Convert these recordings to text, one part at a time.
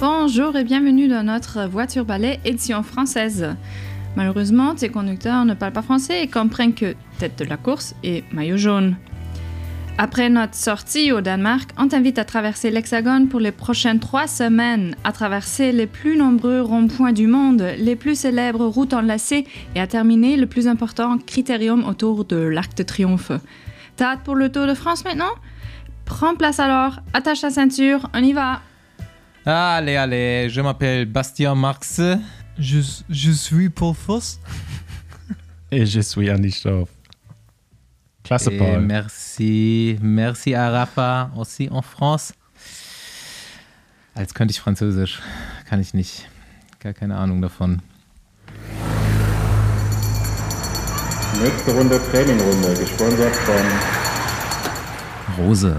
Bonjour et bienvenue dans notre voiture balai édition française. Malheureusement, tes conducteurs ne parlent pas français et comprennent que tête de la course et maillot jaune. Après notre sortie au Danemark, on t'invite à traverser l'Hexagone pour les prochaines trois semaines, à traverser les plus nombreux ronds-points du monde, les plus célèbres routes enlacées et à terminer le plus important critérium autour de l'Arc de Triomphe. T'as hâte pour le Tour de France maintenant? Prends place alors, attache ta ceinture, on y va Allez, allez, je m'appelle Bastien Marx. Je, je suis Paul Voss. Et je suis Andy Stauf. Klasse, Et Paul. merci, merci à Rafa, aussi en France. Als könnte ich Französisch. Kann ich nicht. Gar keine Ahnung davon. Nächste Runde Trainingrunde, gesponsert von Rose.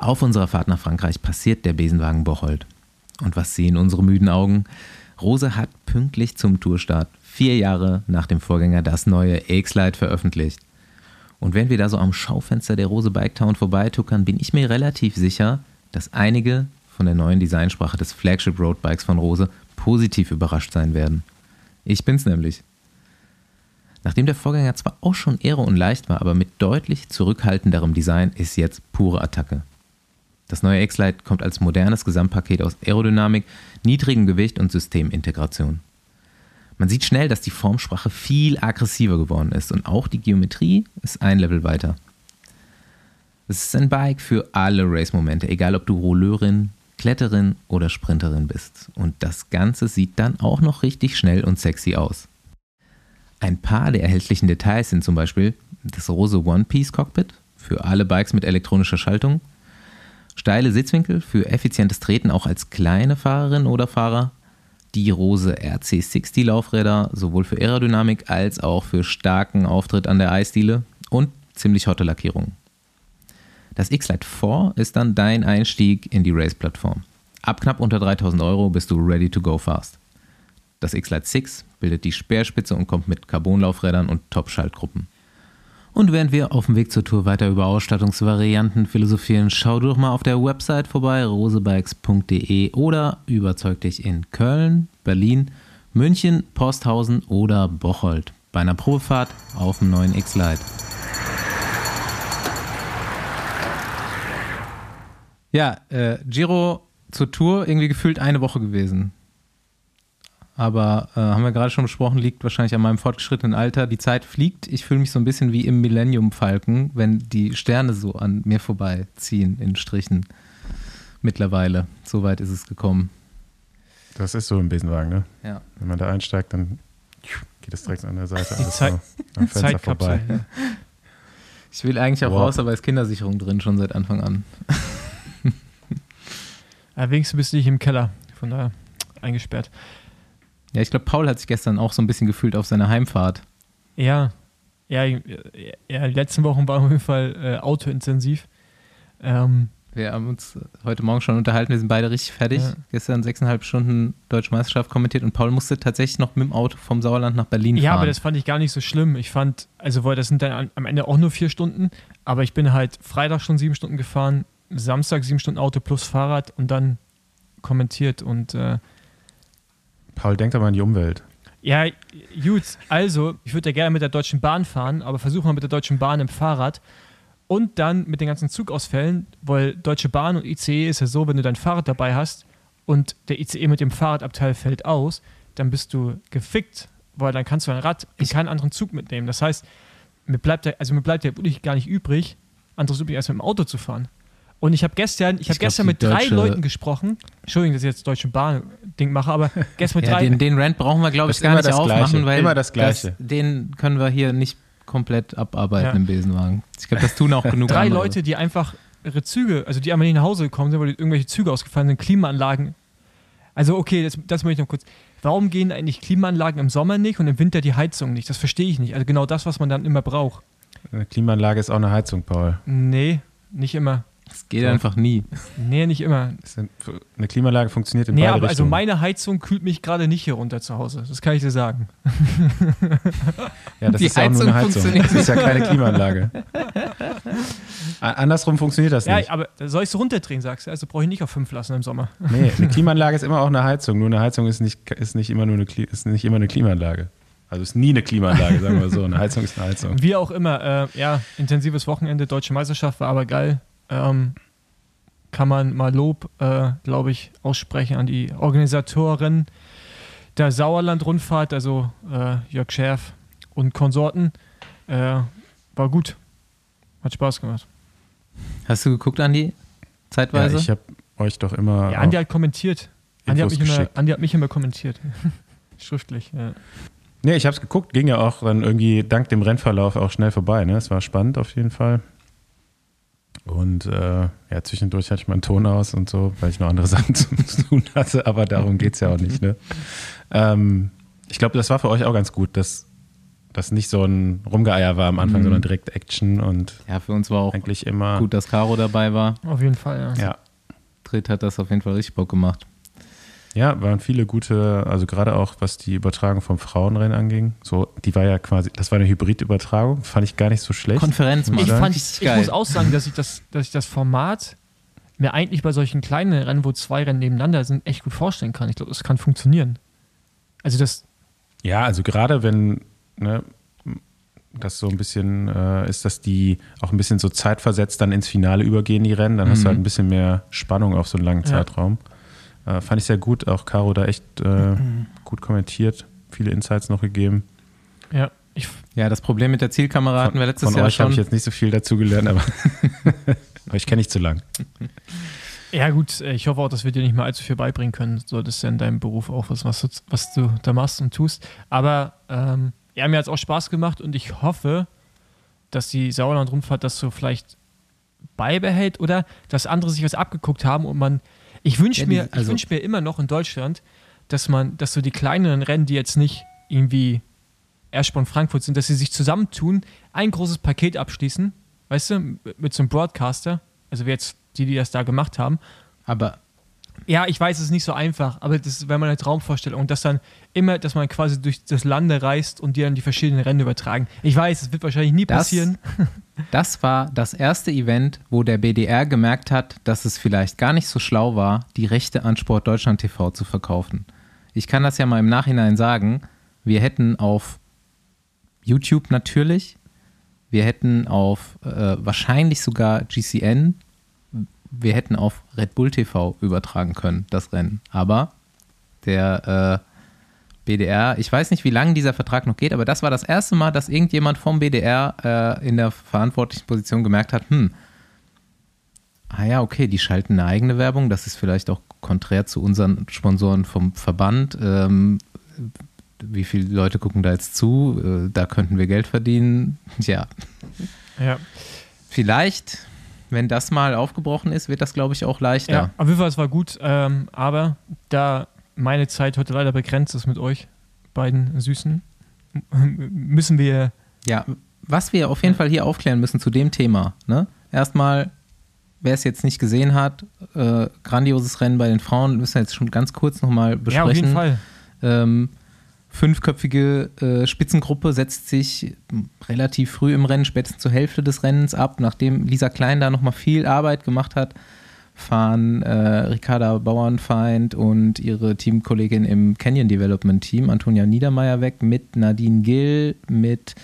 Auf unserer Fahrt nach Frankreich passiert der Besenwagen Bocholt. Und was sehen unsere müden Augen? Rose hat pünktlich zum Tourstart, vier Jahre nach dem Vorgänger, das neue X-Lite veröffentlicht. Und wenn wir da so am Schaufenster der Rose Bike Town vorbeituckern, bin ich mir relativ sicher, dass einige von der neuen Designsprache des Flagship Road Bikes von Rose positiv überrascht sein werden. Ich bin's nämlich. Nachdem der Vorgänger zwar auch schon ehre und leicht war, aber mit deutlich zurückhaltenderem Design ist jetzt pure Attacke. Das neue X-Lite kommt als modernes Gesamtpaket aus Aerodynamik, niedrigem Gewicht und Systemintegration. Man sieht schnell, dass die Formsprache viel aggressiver geworden ist und auch die Geometrie ist ein Level weiter. Es ist ein Bike für alle Race-Momente, egal ob du Rolleurin, Kletterin oder Sprinterin bist. Und das Ganze sieht dann auch noch richtig schnell und sexy aus. Ein paar der erhältlichen Details sind zum Beispiel das rose One-Piece-Cockpit für alle Bikes mit elektronischer Schaltung, steile Sitzwinkel für effizientes Treten auch als kleine Fahrerin oder Fahrer, die rose RC60 Laufräder sowohl für Aerodynamik als auch für starken Auftritt an der Eisdiele und ziemlich hotte Lackierungen. Das X-Lite 4 ist dann dein Einstieg in die Race-Plattform. Ab knapp unter 3000 Euro bist du ready to go fast. Das X-Lite 6 bildet die Speerspitze und kommt mit Carbonlaufrädern und Top-Schaltgruppen. Und während wir auf dem Weg zur Tour weiter über Ausstattungsvarianten philosophieren, schau doch mal auf der Website vorbei, rosebikes.de oder überzeug dich in Köln, Berlin, München, Posthausen oder Bocholt bei einer Probefahrt auf dem neuen X-Lite. Ja, äh, Giro zur Tour irgendwie gefühlt eine Woche gewesen. Aber äh, haben wir gerade schon besprochen, liegt wahrscheinlich an meinem fortgeschrittenen Alter. Die Zeit fliegt. Ich fühle mich so ein bisschen wie im Millennium Falken, wenn die Sterne so an mir vorbeiziehen in Strichen. Mittlerweile. So weit ist es gekommen. Das ist so im Besenwagen, ne? Ja. Wenn man da einsteigt, dann geht es direkt an der Seite Die alles Zeit- so am Fenster vorbei. Ich will eigentlich auch Wow. raus, aber ist Kindersicherung drin schon seit Anfang an. Ja, wenigstens bist du nicht im Keller. Von daher eingesperrt. Ja, ich glaube, Paul hat sich gestern auch so ein bisschen gefühlt auf seiner Heimfahrt. Ja, ja, ja, die letzten Wochen waren auf jeden Fall äh, autointensiv. Ähm, Wir haben uns heute Morgen schon unterhalten, wir sind beide richtig fertig. Ja. Gestern sechseinhalb Stunden Deutsche Meisterschaft kommentiert und Paul musste tatsächlich noch mit dem Auto vom Sauerland nach Berlin ja, fahren. aber das fand ich gar nicht so schlimm. Ich fand, also, weil das sind dann an- am Ende auch nur vier Stunden, aber ich bin halt Freitag schon sieben Stunden gefahren, Samstag sieben Stunden Auto plus Fahrrad und dann kommentiert und äh, Paul, denkt aber an die Umwelt. Ja, gut, also, ich würde ja gerne mit der Deutschen Bahn fahren, aber versuche mal mit der Deutschen Bahn im Fahrrad und dann mit den ganzen Zugausfällen, weil Deutsche Bahn und ICE ist ja so, wenn du dein Fahrrad dabei hast und der ICE mit dem Fahrradabteil fällt aus, dann bist du gefickt, weil dann kannst du dein Rad in keinen anderen Zug mitnehmen. Das heißt, mir bleibt ja, also mir bleibt ja wirklich gar nicht übrig, anderes übrig, als mit dem Auto zu fahren. Und ich habe gestern, ich habe gestern mit drei Leuten gesprochen. Entschuldigung, dass ich jetzt Deutsche Bahn-Ding mache, aber gestern mit Ja, drei. den, den Rant brauchen wir, glaube Das ich, gar nicht das aufmachen, Gleiche. weil Immer das Gleiche. den können wir hier nicht komplett abarbeiten Ja. im Besenwagen. Ich glaube, das tun auch genug drei andere. Leute, die einfach ihre Züge, also die einmal nicht nach Hause gekommen sind, weil irgendwelche Züge ausgefallen sind, Klimaanlagen. Also okay, das, das möchte ich noch kurz. Warum gehen eigentlich Klimaanlagen im Sommer nicht und im Winter die Heizung nicht? Das verstehe ich nicht. Also genau das, was man dann immer braucht. Eine Klimaanlage ist auch eine Heizung, Paul. Nee, nicht immer. Es geht einfach nie. Nee, nicht immer. Eine Klimaanlage funktioniert in Nee, beide aber also Richtungen. meine Heizung kühlt mich gerade nicht hier runter zu Hause. Das kann ich dir sagen. ja, das Die ist ja auch nur eine Heizung. Das ist ja keine Klimaanlage. A- Andersrum funktioniert das Ja, nicht. aber soll ich es runterdrehen, sagst du? Also brauche ich nicht auf 5 lassen im Sommer. Nee, eine Klimaanlage ist immer auch eine Heizung. Nur eine Heizung ist nicht, ist nicht, immer, nur eine, ist nicht immer eine Klimaanlage. Also ist nie eine Klimaanlage, sagen wir mal so. Eine Heizung ist eine Heizung. Wie auch immer, äh, ja, intensives Wochenende, deutsche Meisterschaft war aber geil. Ähm, kann man mal Lob, äh, glaube ich, aussprechen an die Organisatoren der Sauerland-Rundfahrt, also äh, Jörg Scherf und Konsorten. Äh, war gut. Hat Spaß gemacht. Hast du geguckt, Andi? Ja, Zeitweise? ich habe euch doch immer. Ja, Andi hat kommentiert. Andi hat, immer. Andi hat mich immer kommentiert. Schriftlich, ja. Nee, ich habe es geguckt, ging ja auch dann irgendwie dank dem Rennverlauf auch schnell vorbei. Ne? Es war spannend auf jeden Fall. Und äh, ja, zwischendurch hatte ich meinen Ton aus und so, weil ich noch andere Sachen zu tun hatte, aber darum geht es ja auch nicht. Ne? Ähm, ich glaube, das war für euch auch ganz gut, dass das nicht so ein Rumgeeier war am Anfang, Mhm. sondern direkt Action und ja, für uns war auch eigentlich immer. gut, dass Caro dabei war. Auf jeden Fall, ja. Ja. Tritt hat das auf jeden Fall richtig Bock gemacht. Ja, waren viele gute, also gerade auch was die Übertragung vom Frauenrennen anging. So, die war ja quasi, das war eine Hybridübertragung, fand ich gar nicht so schlecht. Konferenz, Mann. Ich, fand, ich geil. muss auch sagen, dass ich das, dass ich das Format mir eigentlich bei solchen kleinen Rennen, wo zwei Rennen nebeneinander sind, echt gut vorstellen kann. Ich glaube, das kann funktionieren. Also das, Ja, also gerade wenn ne, das so ein bisschen äh, ist, dass die auch ein bisschen so zeitversetzt dann ins Finale übergehen, die Rennen, dann hast Mhm. du halt ein bisschen mehr Spannung auf so einen langen Ja. Zeitraum. Äh, fand ich sehr gut, auch Caro da echt äh, Mhm. gut kommentiert, viele Insights noch gegeben. ja, ich, Ja, das Problem mit der Zielkamera hatten wir letztes Von Jahr euch habe schon. ich jetzt nicht so viel dazu gelernt, aber euch kenne ich zu lang. ja gut, äh, ich hoffe auch, dass wir dir nicht mehr allzu viel beibringen können. So, das ist ja in deinem Beruf auch was, was, du, was du da machst und tust. Aber ähm, ja, mir hat es auch Spaß gemacht und ich hoffe, dass die Sauerland-Rundfahrt das so vielleicht beibehält oder dass andere sich was abgeguckt haben und man, ich wünsche Ja, mir, ich also- wünsche mir immer noch in Deutschland, dass man, dass so die kleineren Rennen, die jetzt nicht irgendwie Erstborn Frankfurt sind, dass sie sich zusammentun, ein großes Paket abschließen, weißt du, mit so einem Broadcaster, also wie jetzt die, die das da gemacht haben. Aber Ja, ich weiß, es ist nicht so einfach, aber das wäre meine Traumvorstellung. Und dass dann immer, dass man quasi durch das Lande reist und die dann die verschiedenen Rennen übertragen. Ich weiß, es wird wahrscheinlich nie Das- passieren. das war das erste Event, wo der BDR gemerkt hat, dass es vielleicht gar nicht so schlau war, die Rechte an Sport Deutschland TV zu verkaufen. Ich kann das ja mal im Nachhinein sagen. Wir hätten auf YouTube natürlich, wir hätten auf äh, wahrscheinlich sogar GCN, wir hätten auf Red Bull TV übertragen können, das Rennen. Aber der äh, BDR, ich weiß nicht, wie lange dieser Vertrag noch geht, aber das war das erste Mal, dass irgendjemand vom BDR äh, in der verantwortlichen Position gemerkt hat, hm, ah ja, okay, die schalten eine eigene Werbung, das ist vielleicht auch konträr zu unseren Sponsoren vom Verband. Ähm, wie viele Leute gucken da jetzt zu? Äh, da könnten wir Geld verdienen. Ja, Ja. vielleicht, wenn das mal aufgebrochen ist, wird das, glaube ich, auch leichter. ja, auf jeden Fall, es war gut. Ähm, aber da meine Zeit heute leider begrenzt ist mit euch beiden Süßen, müssen wir Ja, was wir auf jeden Fall hier aufklären müssen zu dem Thema. Ne? Erstmal, wer es jetzt nicht gesehen hat, äh, grandioses Rennen bei den Frauen, müssen wir jetzt schon ganz kurz nochmal besprechen. Ja, auf jeden Fall. Ähm, fünfköpfige äh, Spitzengruppe setzt sich relativ früh im Rennen, spätestens zur Hälfte des Rennens ab. Nachdem Lisa Klein da nochmal viel Arbeit gemacht hat, fahren äh, Ricarda Bauernfeind und ihre Teamkollegin im Canyon Development Team, Antonia Niedermeyer, weg mit Nadine Gill, mit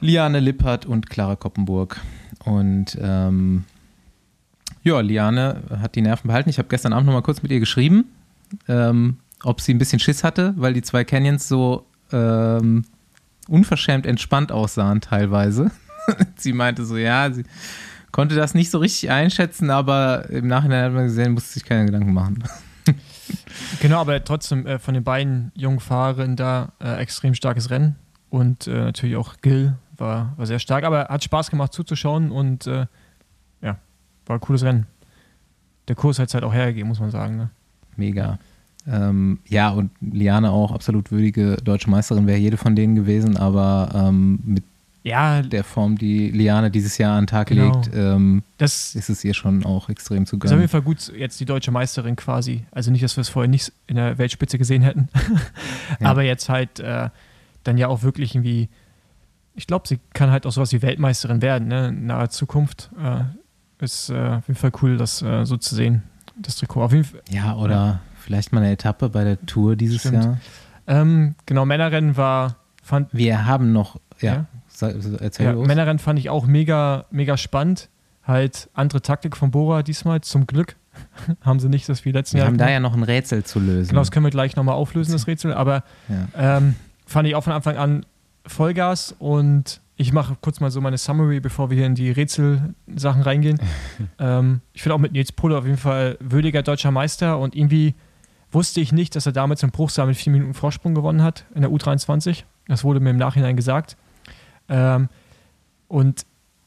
Liane Lippert und Clara Koppenburg. Und ähm, ja, Liane hat die Nerven behalten. Ich habe gestern Abend nochmal kurz mit ihr geschrieben, ähm, ob sie ein bisschen Schiss hatte, weil die zwei Canyons so ähm, unverschämt entspannt aussahen teilweise. sie meinte so, ja, sie konnte das nicht so richtig einschätzen, aber im Nachhinein hat man gesehen, musste sich keine Gedanken machen. Genau, aber trotzdem äh, von den beiden jungen Fahrerinnen da äh, extrem starkes Rennen. Und äh, natürlich auch Gil war, war sehr stark, aber hat Spaß gemacht zuzuschauen und äh, ja, war ein cooles Rennen. Der Kurs hat es halt auch hergegeben, muss man sagen. Ne? Mega. Ähm, ja, und Liane auch absolut würdige deutsche Meisterin, wäre jede von denen gewesen, aber ähm, mit Ja, der Form, die Liane dieses Jahr an den Tag Genau. legt, ähm, das ist es ihr schon auch extrem zu ist auf jeden gönnen. Fall gut, jetzt die deutsche Meisterin quasi. Also nicht, dass wir es vorher nicht in der Weltspitze gesehen hätten. Ja. Aber jetzt halt äh, dann ja auch wirklich irgendwie, ich glaube, sie kann halt auch sowas wie Weltmeisterin werden, ne? In naher Zukunft. Äh, ist äh, auf jeden Fall cool, das äh, so zu sehen, das Trikot. Auf jeden Fall, Ja, oder vielleicht mal eine Etappe bei der Tour dieses Stimmt. Jahr. ähm, genau, Männerrennen war, fand, Wir haben noch, ja, Ja. Erzähl ja, los. Männerrennen fand ich auch mega, mega spannend. Halt andere Taktik von Bora diesmal, zum Glück. haben sie nicht das wie letzten wir Jahr. haben da ja noch ein Rätsel zu lösen. Genau, das können wir gleich nochmal auflösen, das Rätsel. Aber ja. ähm, fand ich auch von Anfang an Vollgas und ich mache kurz mal so meine Summary, bevor wir hier in die Rätselsachen reingehen. ähm, ich finde auch mit Nils Pohle auf jeden Fall würdiger deutscher Meister und irgendwie wusste ich nicht, dass er damit zum Bruchsal mit vier Minuten Vorsprung gewonnen hat in der U23. Das wurde mir im Nachhinein gesagt. Ähm, und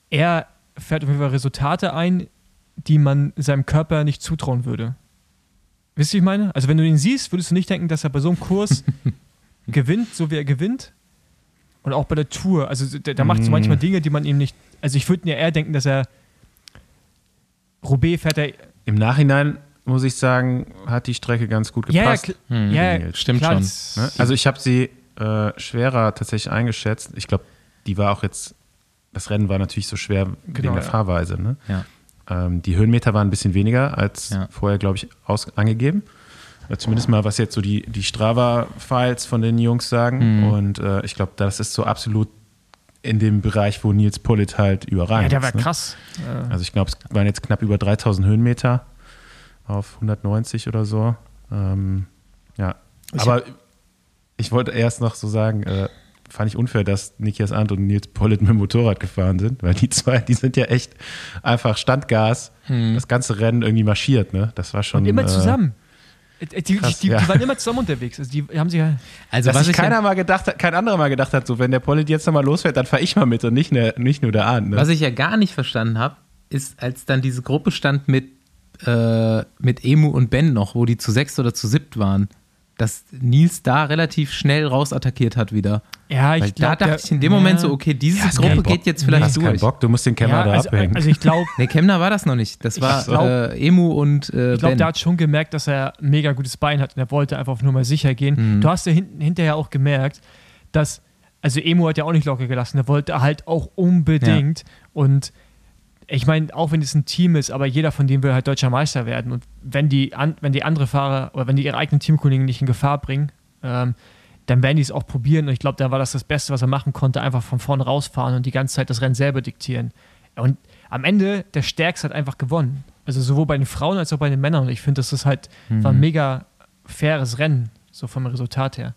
er fährt auf jeden Fall Resultate ein, die man seinem Körper nicht zutrauen würde. Wisst ihr, wie ich meine? Also wenn du ihn siehst, würdest du nicht denken, dass er bei so einem Kurs gewinnt, so wie er gewinnt. Und auch bei der Tour. Also der, der macht so Mm. manchmal Dinge, die man ihm nicht. Also ich würde mir eher denken, dass er Roubaix fährt er. Im Nachhinein muss ich sagen, hat die Strecke ganz gut Ja, ja, gepasst. kl- Hm, ja, ja, stimmt klar, schon. Ne? Also ich habe sie äh, schwerer tatsächlich eingeschätzt. Ich glaube, die war auch jetzt, das Rennen war natürlich so schwer wegen Genau, der ja. Fahrweise. Ne? Ja. Ähm, die Höhenmeter waren ein bisschen weniger als Ja. vorher, glaube ich, aus, angegeben. Oder zumindest mal, was jetzt so die, die Strava-Files von den Jungs sagen. Mhm. Und äh, ich glaube, das ist so absolut in dem Bereich, wo Nils Pollitt halt überragend ja, der war ist. Ne? krass. Äh, Also ich glaube, es waren jetzt knapp über 3000 Höhenmeter auf 190 oder so. Ähm, ja, Ich aber ich wollte erst noch so sagen, äh, fand ich unfair, dass Nikias Arndt und Nils Pollitt mit dem Motorrad gefahren sind, weil die zwei, die sind ja echt einfach Standgas, das ganze Rennen irgendwie marschiert, ne? Das war schon und immer äh, zusammen. Äh, Die, krass, die, die, ja. die waren immer zusammen unterwegs. Also die haben sich ja. Also dass was keiner ja, mal gedacht hat, kein anderer mal gedacht hat, so wenn der Pollitt jetzt nochmal losfährt, dann fahre ich mal mit und nicht, ne, nicht nur der Arndt. Ne? was ich ja gar nicht verstanden habe, ist, als dann diese Gruppe stand mit, äh, mit Emu und Ben noch, wo die zu sechs oder zu siebt waren, dass Nils da relativ schnell rausattackiert hat wieder. Ja, ich Weil glaub, da dachte der- ich in dem ja, Moment so, okay, diese keinen Gruppe geht jetzt vielleicht hast keinen durch. Bock, du musst den Kämmer Ja, da also, abhängen. also ich glaube, Nee, Kemner war das noch nicht. Das war glaub- äh, Emu und äh, Ich glaube, Ben. der hat schon gemerkt, dass er ein mega gutes Bein hat und er wollte einfach nur mal sicher gehen. Mhm. Du hast ja hinten, hinterher auch gemerkt, dass, also Emo hat ja auch nicht locker gelassen, er wollte halt auch unbedingt. Und ich meine, auch wenn es ein Team ist, aber jeder von denen will halt deutscher Meister werden. Und wenn die, an, wenn die andere Fahrer oder wenn die ihre eigenen Teamkollegen nicht in Gefahr bringen, ähm, dann werden die es auch probieren. Und ich glaube, da war das das Beste, was er machen konnte, einfach von vorne rausfahren und die ganze Zeit das Rennen selber diktieren. Und am Ende, der Stärkste hat einfach gewonnen. Also sowohl bei den Frauen als auch bei den Männern. Und ich finde, das ist halt, war ein mega faires Rennen, so vom Resultat her.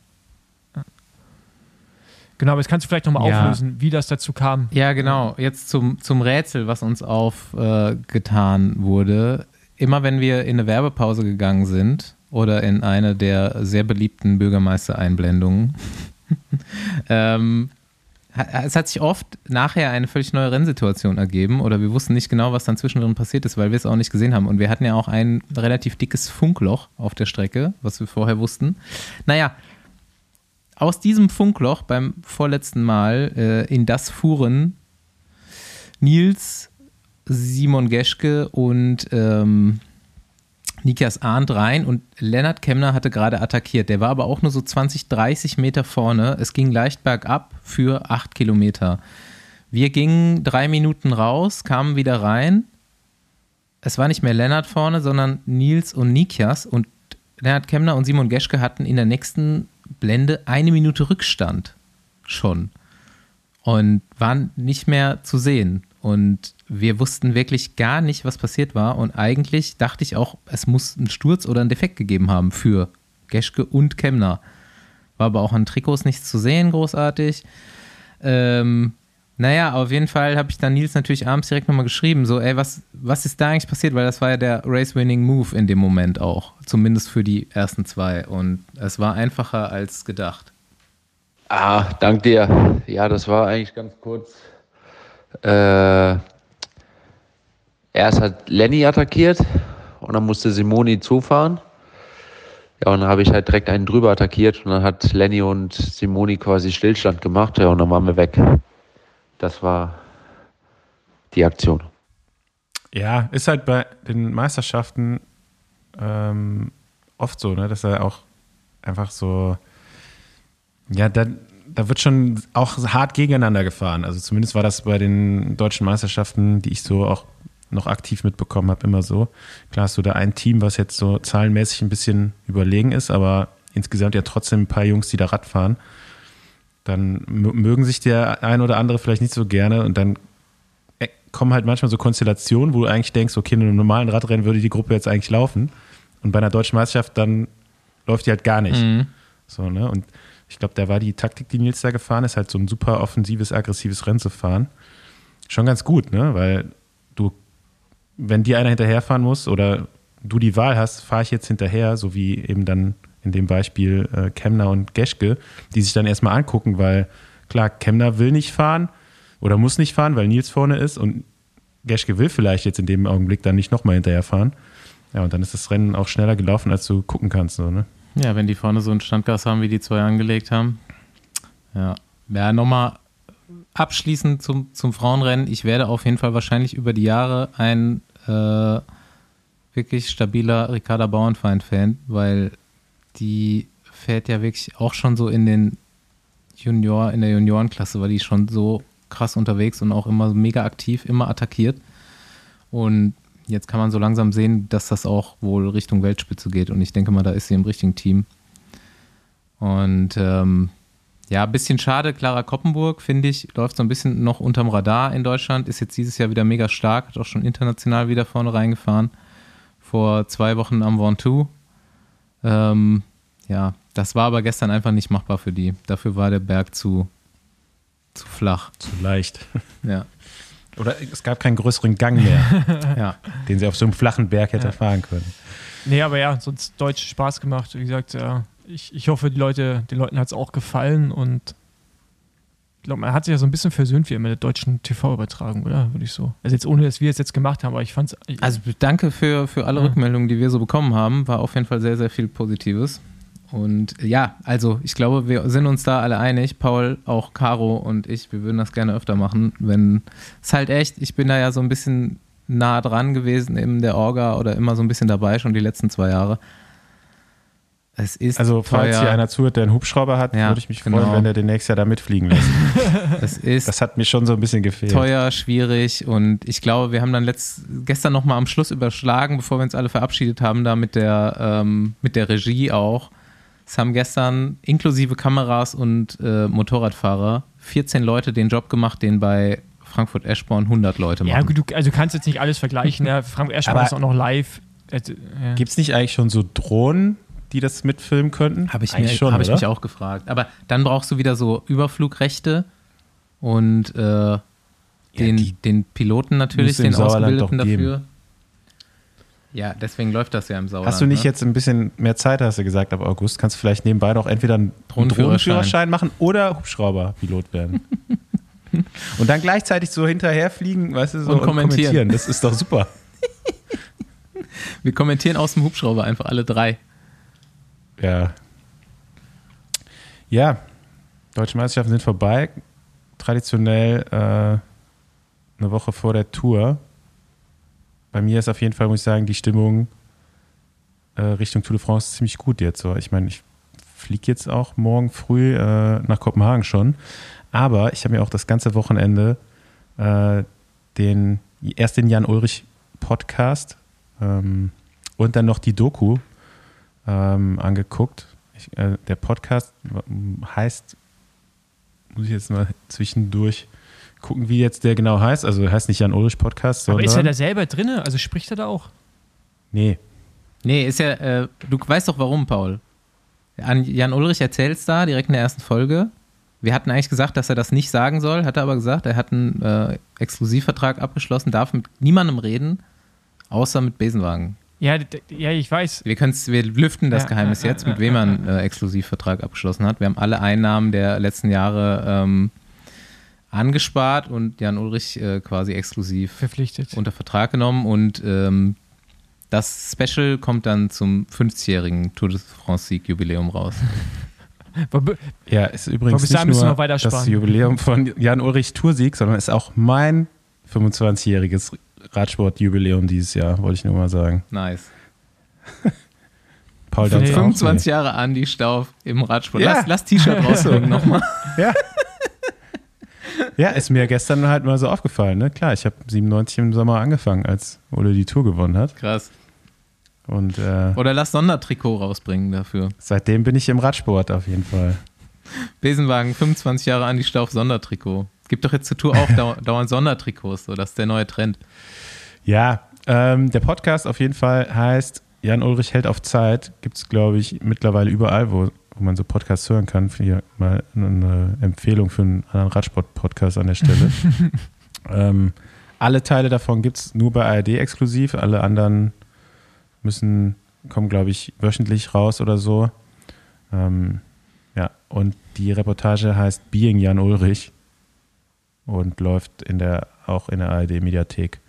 Genau, aber jetzt kannst du vielleicht nochmal Ja. auflösen, wie das dazu kam. Ja, genau. Jetzt zum, zum Rätsel, was uns aufgetan äh, wurde. Immer wenn wir in eine Werbepause gegangen sind oder in eine der sehr beliebten Bürgermeistereinblendungen, ähm, es hat sich oft nachher eine völlig neue Rennsituation ergeben oder wir wussten nicht genau, was dann zwischendrin passiert ist, weil wir es auch nicht gesehen haben. Und wir hatten ja auch ein relativ dickes Funkloch auf der Strecke, was wir vorher wussten. Naja, aus diesem Funkloch beim vorletzten Mal, äh, in das fuhren Nils, Simon Geschke und ähm, Nikias Arndt rein und Lennart Kemner hatte gerade attackiert. Der war aber auch nur so 20, 30 Meter vorne. Es ging leicht bergab für acht Kilometer. Wir gingen drei Minuten raus, kamen wieder rein. Es war nicht mehr Lennart vorne, sondern Nils und Nikias und Lennart Kemner und Simon Geschke hatten in der nächsten Blende eine Minute Rückstand schon und waren nicht mehr zu sehen. Und wir wussten wirklich gar nicht, was passiert war. Und eigentlich dachte ich auch, es muss einen Sturz oder einen Defekt gegeben haben für Geschke und Kemner. War aber auch an Trikots nichts zu sehen, großartig. Ähm, naja, auf jeden Fall habe ich dann Nils natürlich abends direkt nochmal geschrieben, so, ey, was, was ist da eigentlich passiert? Weil das war ja der Race-Winning-Move in dem Moment auch, zumindest für die ersten zwei. Und es war einfacher als gedacht. Ah, dank dir. Ja, das war eigentlich ganz kurz. Äh, erst hat Lenny attackiert und dann musste Simoni zufahren. Ja, und dann habe ich halt direkt einen drüber attackiert und dann hat Lenny und Simoni quasi Stillstand gemacht. Ja, und dann waren wir weg. Das war die Aktion. Ja, ist halt bei den Meisterschaften ähm, oft so, ne, dass er auch einfach so, ja, da, da wird schon auch hart gegeneinander gefahren. Also zumindest war das bei den deutschen Meisterschaften, die ich so auch noch aktiv mitbekommen habe, immer so. Klar hast du da ein Team, was jetzt so zahlenmäßig ein bisschen überlegen ist, aber insgesamt ja trotzdem ein paar Jungs, die da Rad fahren. Dann mögen sich der ein oder andere vielleicht nicht so gerne und dann äh, kommen halt manchmal so Konstellationen, wo du eigentlich denkst, okay, in einem normalen Radrennen würde die Gruppe jetzt eigentlich laufen. Und bei einer deutschen Meisterschaft dann läuft die halt gar nicht. Mhm. So, ne? Und ich glaube, da war die Taktik, die Nils da gefahren ist, halt so ein super offensives, aggressives Rennen zu fahren. Schon ganz gut, ne? Weil du, wenn dir einer hinterherfahren muss oder du die Wahl hast, fahre ich jetzt hinterher, so wie eben dann in dem Beispiel äh, Kemner und Geschke, die sich dann erstmal angucken, weil klar, Kemner will nicht fahren oder muss nicht fahren, weil Nils vorne ist und Geschke will vielleicht jetzt in dem Augenblick dann nicht nochmal hinterherfahren. Ja, und dann ist das Rennen auch schneller gelaufen, als du gucken kannst. So, ne? Ja, wenn die vorne so ein Standgas haben, wie die zwei angelegt haben. Ja, ja nochmal abschließend zum, zum Frauenrennen. Ich werde auf jeden Fall wahrscheinlich über die Jahre ein äh, wirklich stabiler Ricarda Bauernfeind-Fan, weil die fährt ja wirklich auch schon so in den Junior, in der Juniorenklasse, war die schon so krass unterwegs und auch immer mega aktiv, immer attackiert. Und jetzt kann man so langsam sehen, dass das auch wohl Richtung Weltspitze geht. Und ich denke mal, da ist sie im richtigen Team. Und ähm, ja, ein bisschen schade. Clara Koppenburg, finde ich, läuft so ein bisschen noch unterm Radar in Deutschland. Ist jetzt dieses Jahr wieder mega stark, hat auch schon international wieder vorne reingefahren. Vor zwei Wochen am Ventoux. Ähm, ja, das war aber gestern einfach nicht machbar für die. Dafür war der Berg zu, zu flach. Zu leicht. Ja. Oder es gab keinen größeren Gang mehr, ja. den sie auf so einem flachen Berg hätte Ja. fahren können. Nee, aber ja, sonst Deutsch Spaß gemacht. Wie gesagt, ja, ich, ich hoffe, die Leute, den Leuten hat es auch gefallen und glaube, man hat sich ja so ein bisschen versöhnt wie immer mit der deutschen TV-Übertragung, oder? Würde ich so. Also jetzt ohne, dass wir es jetzt gemacht haben, aber ich fand es. Also danke für, für alle Ja. Rückmeldungen, die wir so bekommen haben. War auf jeden Fall sehr, sehr viel Positives. Und ja, also ich glaube, wir sind uns da alle einig. Paul, auch Caro und ich, wir würden das gerne öfter machen. Wenn es halt echt, ich bin da ja so ein bisschen nah dran gewesen in der Orga oder immer so ein bisschen dabei, schon die letzten zwei Jahre. Es ist Also, falls teuer. hier einer zuhört, der einen Hubschrauber hat, Ja, würde ich mich genau. freuen, wenn der demnächst ja da mitfliegen lässt. es ist Das hat mir schon so ein bisschen gefehlt. teuer, schwierig und ich glaube, wir haben dann letzt, gestern nochmal am Schluss überschlagen, bevor wir uns alle verabschiedet haben, da mit der, ähm, mit der Regie auch. Es haben gestern inklusive Kameras und äh, Motorradfahrer 14 Leute den Job gemacht, den bei Frankfurt Eschborn 100 Leute machen. ja, du, also du kannst jetzt nicht alles vergleichen. ja, Frank Eschmann Aber- ist auch noch live. Also, ja. Gibt es nicht eigentlich schon so Drohnen, die das mitfilmen könnten? Habe ich, Eigentlich mir, schon, hab ich oder? mich auch gefragt. Aber dann brauchst du wieder so Überflugrechte und äh, den, die den Piloten natürlich, den Ausgebildeten geben. dafür. Ja, deswegen läuft das ja im Sauerland. Hast du nicht ne? jetzt ein bisschen mehr Zeit, hast du gesagt, ab August? Kannst du vielleicht nebenbei noch entweder einen Drohnenführerschein. Drohnenführerschein machen oder Hubschrauberpilot werden? und dann gleichzeitig so hinterherfliegen, weißt du, so Und kommentieren. Das ist doch super. Wir kommentieren aus dem Hubschrauber einfach alle drei. Ja. Ja, Deutsche Meisterschaften sind vorbei. Traditionell äh, eine Woche vor der Tour. Bei mir ist auf jeden Fall, muss ich sagen, die Stimmung äh, Richtung Tour de France ziemlich gut jetzt. So. Ich meine, ich fliege jetzt auch morgen früh äh, nach Kopenhagen schon. Aber ich habe mir auch das ganze Wochenende äh, den, erst den Jan Ulrich Podcast ähm, und dann noch die Doku ähm, angeguckt. Ich, äh, der Podcast heißt, muss ich jetzt mal zwischendurch gucken, wie jetzt der genau heißt. Also heißt nicht Jan Ulrich Podcast, aber sondern. ist er da selber drin? Also spricht er da auch? nee. Nee, ist ja, äh, du weißt doch warum, Paul. An Jan Ulrich erzählt's da direkt in der ersten Folge. Wir hatten eigentlich gesagt, dass er das nicht sagen soll, hat er aber gesagt, er hat einen äh, Exklusivvertrag abgeschlossen, darf mit niemandem reden, außer mit Besenwagen. Ja, ja, ich weiß. Wir, können's, wir lüften das Ja, Geheimnis ja, jetzt, ja, mit wem man äh, Exklusivvertrag abgeschlossen hat. Wir haben alle Einnahmen der letzten Jahre ähm, angespart und Jan Ulrich äh, quasi exklusiv Verpflichtet. unter Vertrag genommen und ähm, das Special kommt dann zum 50-jährigen Tour de France Sieg Jubiläum raus. Ja, ist übrigens nicht nur noch weiter das. Jubiläum von Jan Ulrich Toursieg, sondern ist auch mein 25-jähriges Radsportjubiläum dieses Jahr, wollte ich nur mal sagen. Nice. Paul, Nee. deins auch? 25 Jahre Andi Stauf im Radsport. Ja. Lass, lass T-Shirt rausholen nochmal. Ja. ja, ist mir gestern halt mal so aufgefallen. Ne? Klar, ich habe 97 im Sommer angefangen, als Ole die Tour gewonnen hat. Krass. Und äh, Oder lass Sondertrikot rausbringen dafür. seitdem bin ich im Radsport auf jeden Fall. Besenwagen, 25 Jahre Andi Stauf, Sondertrikot. Gibt doch jetzt zur Tour auch dau dauernd Sondertrikots, so das ist der neue Trend. Ja, ähm, der Podcast auf jeden Fall heißt Jan Ulrich hält auf Zeit. Gibt es, glaube ich, mittlerweile überall, wo, wo man so Podcasts hören kann. Hier mal eine Empfehlung für einen anderen Radsport-Podcast an der Stelle. ähm, alle Teile davon gibt es nur bei ARD exklusiv. Alle anderen müssen, kommen, glaube ich, wöchentlich raus oder so. Ähm, ja, und die Reportage heißt Being Jan Ulrich und läuft in der, auch in der ARD-Mediathek.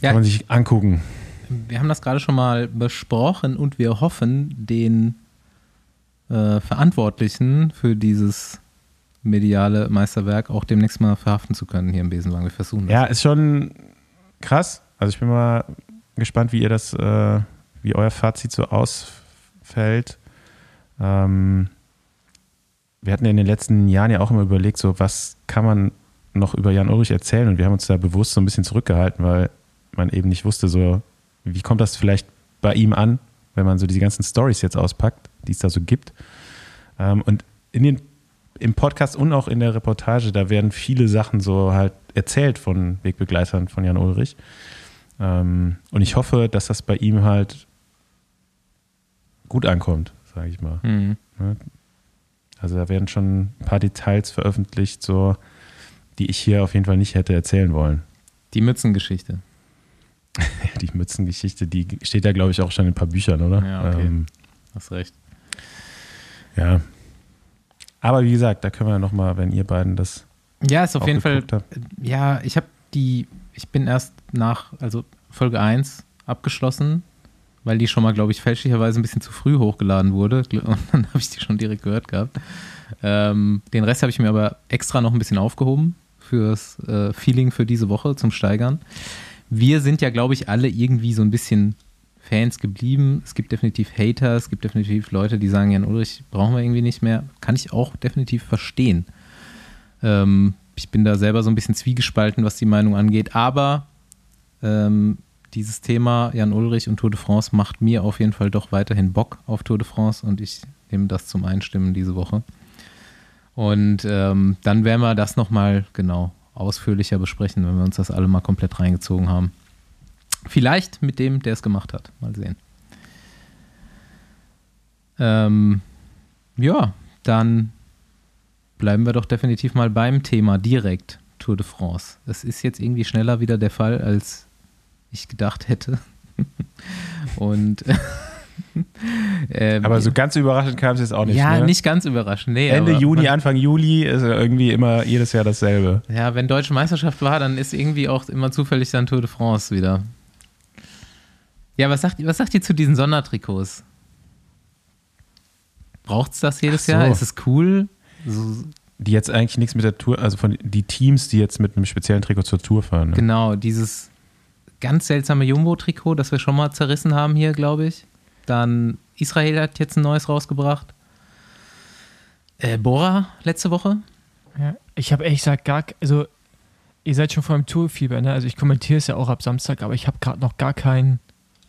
Ja. Kann man sich angucken. Wir haben das gerade schon mal besprochen und wir hoffen, den äh, Verantwortlichen für dieses mediale Meisterwerk auch demnächst mal verhaften zu können hier im Besenwagen. Wir versuchen das. Ja, ist schon krass. Also ich bin mal gespannt, wie ihr das, äh, wie euer Fazit so ausfällt. Ähm, wir hatten ja in den letzten Jahren ja auch immer überlegt, so was kann man noch über Jan Ulrich erzählen und wir haben uns da bewusst so ein bisschen zurückgehalten, weil man eben nicht wusste, so wie kommt das vielleicht bei ihm an, wenn man so diese ganzen Stories jetzt auspackt, die es da so gibt. Ähm, und in den, im Podcast und auch in der Reportage, da werden viele Sachen so halt erzählt von Wegbegleitern von Jan Ulrich. Ähm, und ich hoffe, dass das bei ihm halt gut ankommt, sage ich mal. Mhm. Also da werden schon ein paar Details veröffentlicht, so die ich hier auf jeden Fall nicht hätte erzählen wollen. Die Mützengeschichte. Die Mützengeschichte, die steht da, glaube ich, auch schon in ein paar Büchern, oder? Ja, okay. Ähm, Hast recht. ja. Aber wie gesagt, da können wir nochmal, wenn ihr beiden das Ja, ist auf jeden Fall. habt. Ja, ich habe die, ich bin erst nach, also Folge 1 abgeschlossen, weil die schon mal, glaube ich, fälschlicherweise ein bisschen zu früh hochgeladen wurde. Und dann habe ich die schon direkt gehört gehabt. Ähm, den Rest habe ich mir aber extra noch ein bisschen aufgehoben fürs äh, Feeling für diese Woche zum Steigern. Wir sind ja, glaube ich, alle irgendwie so ein bisschen Fans geblieben. Es gibt definitiv Hater, es gibt definitiv Leute, die sagen, Jan Ulrich brauchen wir irgendwie nicht mehr. Kann ich auch definitiv verstehen. Ähm, ich bin da selber so ein bisschen zwiegespalten, was die Meinung angeht, aber ähm, dieses Thema Jan Ulrich und Tour de France macht mir auf jeden Fall doch weiterhin Bock auf Tour de France und ich nehme das zum Einstimmen diese Woche. Und ähm, dann werden wir das nochmal genau ausführlicher besprechen, wenn wir uns das alle mal komplett reingezogen haben. Vielleicht mit dem, der es gemacht hat. Mal sehen. Ähm, ja, dann bleiben wir doch definitiv mal beim Thema direkt Tour de France. Es ist jetzt irgendwie schneller wieder der Fall, als ich gedacht hätte. Und ähm, Aber so ganz überraschend kam es jetzt auch nicht. ja, ne? nicht ganz überraschend. Nee, Ende Juni, man- Anfang Juli ist ja irgendwie immer jedes Jahr dasselbe. Ja, wenn Deutsche Meisterschaft war, dann ist irgendwie auch immer zufällig dann Tour de France wieder. Ja, was sagt, was sagt ihr zu diesen Sondertrikots? Braucht es das jedes so. Jahr? Ist es cool? So, Die jetzt eigentlich nichts mit der Tour, also von die Teams, die jetzt mit einem speziellen Trikot zur Tour fahren. Ne? genau, dieses ganz seltsame Jumbo-Trikot, das wir schon mal zerrissen haben hier, glaube ich. Dann Israel hat jetzt ein neues rausgebracht. Äh, Bora letzte Woche. Ja, ich habe ehrlich gesagt gar, also ihr seid schon vor dem Tourfieber, ne? Also ich kommentiere es ja auch ab Samstag, aber ich habe gerade noch gar keinen,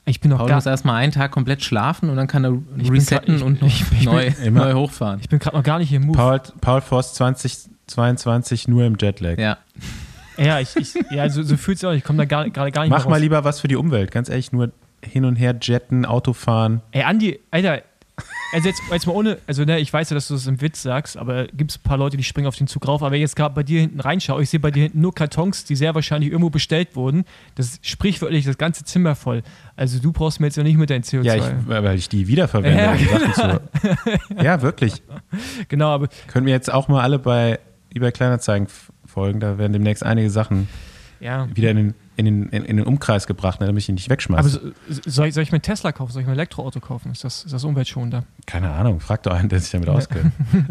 ich bin noch Paul gar, muss erstmal einen Tag komplett schlafen und dann kann er Ich resetten grad- ich- und noch ich- ich bin neu, neu hochfahren. ich bin gerade noch gar nicht im Move. Paul, Paul Forst 2022 nur im Jetlag. Ja. Ja, ich, ich, ja so, so fühlt es auch. Ich komme da gar- gerade gar nicht Mach mal raus. lieber was für die Umwelt. Ganz ehrlich, nur hin und her jetten, Auto fahren. Ey, Andi, Alter, also jetzt, jetzt mal ohne, also ne, ich weiß ja, dass du das im Witz sagst, aber gibt es ein paar Leute, die springen auf den Zug rauf. Aber wenn ich jetzt gerade bei dir hinten reinschaue, ich sehe bei dir hinten nur Kartons, die sehr wahrscheinlich irgendwo bestellt wurden. Das ist sprichwörtlich das ganze Zimmer voll. Also du brauchst mir jetzt ja nicht mit deinem CO2. Ja, ich, weil ich die wiederverwende. Ja, zu, ja, wirklich. genau, aber Können wir jetzt auch mal alle bei eBay Kleinanzeigen folgen. Da werden demnächst einige Sachen Ja. wieder in den, in den, in, in den Umkreis gebracht, ne, damit ich ihn nicht wegschmeiße. Aber so, soll, ich- soll ich mir einen Tesla kaufen? Soll ich mir ein Elektroauto kaufen? Ist das, ist das umweltschonender? Keine Ahnung, frag doch einen, der sich damit auskennt.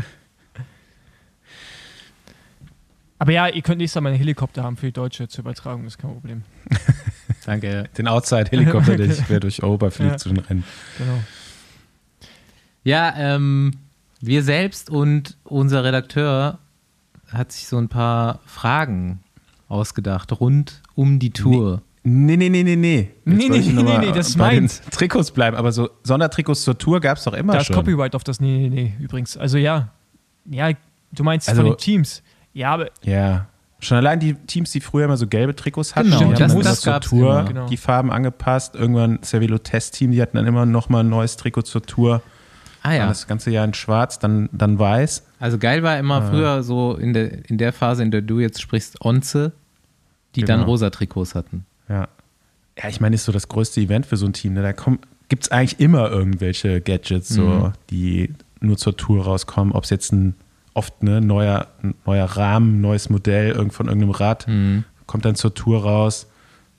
Aber ja, ihr könnt nächstes Mal einen Helikopter haben für die Deutsche zur Übertragung, das ist kein Problem. Danke. Den Outside-Helikopter, der sich quer durch Europa fliegt Ja. zu den Rennen. Genau. Ja, ähm, wir selbst und unser Redakteur hat sich so ein paar Fragen ausgedacht rund um die Tour. Nee, nee, nee, nee, nee. Nee, nee, nee, mal nee, das ist meins. Trikots bleiben, aber so Sondertrikots zur Tour gab es doch immer Da ist schon. Copyright auf das. Nee, nee, nee, übrigens. Also ja. Ja, du meinst Also- von den Teams. Ja, aber Ja. Schon allein die Teams, die früher immer so gelbe Trikots hatten, Genau, die haben das- dann das zur Tour immer. Genau. die Farben angepasst. Irgendwann Cervelo Test-Team, die hatten dann immer noch mal ein neues Trikot zur Tour. Ah ja. Das ganze Jahr in schwarz, dann, dann weiß. Also geil war immer Ah. früher so in der, in der Phase, in der du jetzt sprichst, Onze, die dann Genau. rosa Trikots hatten. Ja. Ja, ich meine, ist so das größte Event für so ein Team. Ne? Da gibt es eigentlich immer irgendwelche Gadgets, so, Mhm. die nur zur Tour rauskommen. Ob es jetzt ein oft ne, neuer, ein neuer Rahmen, neues Modell irgend von irgendeinem Rad Mhm. kommt dann zur Tour raus.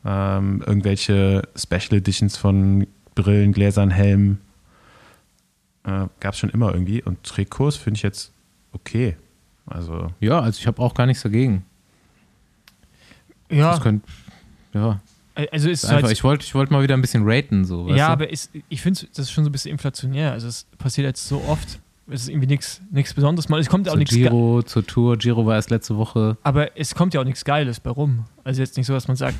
Ähm, irgendwelche Special Editions von Brillen, Gläsern, Helmen. Äh, Gab es schon immer irgendwie. Und Trikots finde ich jetzt okay. Also, Ja, also ich habe auch gar nichts dagegen. ja, Das könnt, ja, also ist einfach, halt, ich wollte ich wollt mal wieder ein bisschen raten, so. weißt ja, du? aber ist, ich finde, das ist schon so ein bisschen inflationär. Also es passiert jetzt so oft. Es ist irgendwie nichts nichts Besonderes. Mal, es kommt ja auch nichts Giro, zur Tour. Giro war erst letzte Woche. aber es kommt ja auch nichts Geiles bei rum. Also jetzt nicht so, dass man sagt,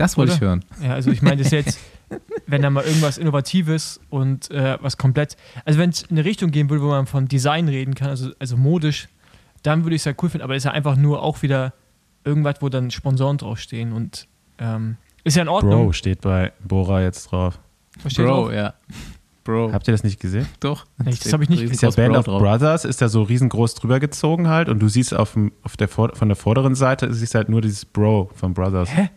Das wollte ich hören. Ja, also ich meine, das ist jetzt, wenn da mal irgendwas Innovatives und äh, was komplett, also wenn es in eine Richtung gehen würde, wo man von Design reden kann, also, also modisch, dann würde ich es ja cool finden, aber ist ja einfach nur auch wieder irgendwas, wo dann Sponsoren draufstehen und ähm, ist ja in Ordnung. Bro steht bei Bora jetzt drauf. Was steht Bro, drauf? ja. Bro, Habt ihr das nicht gesehen? doch. Echt? Das hab ich nicht Ist ja Band Bro of drauf. Brothers, ist da so riesengroß drüber gezogen halt und du siehst auf, dem, auf der, von der vorderen Seite, siehst halt nur dieses Bro von Brothers. Hä?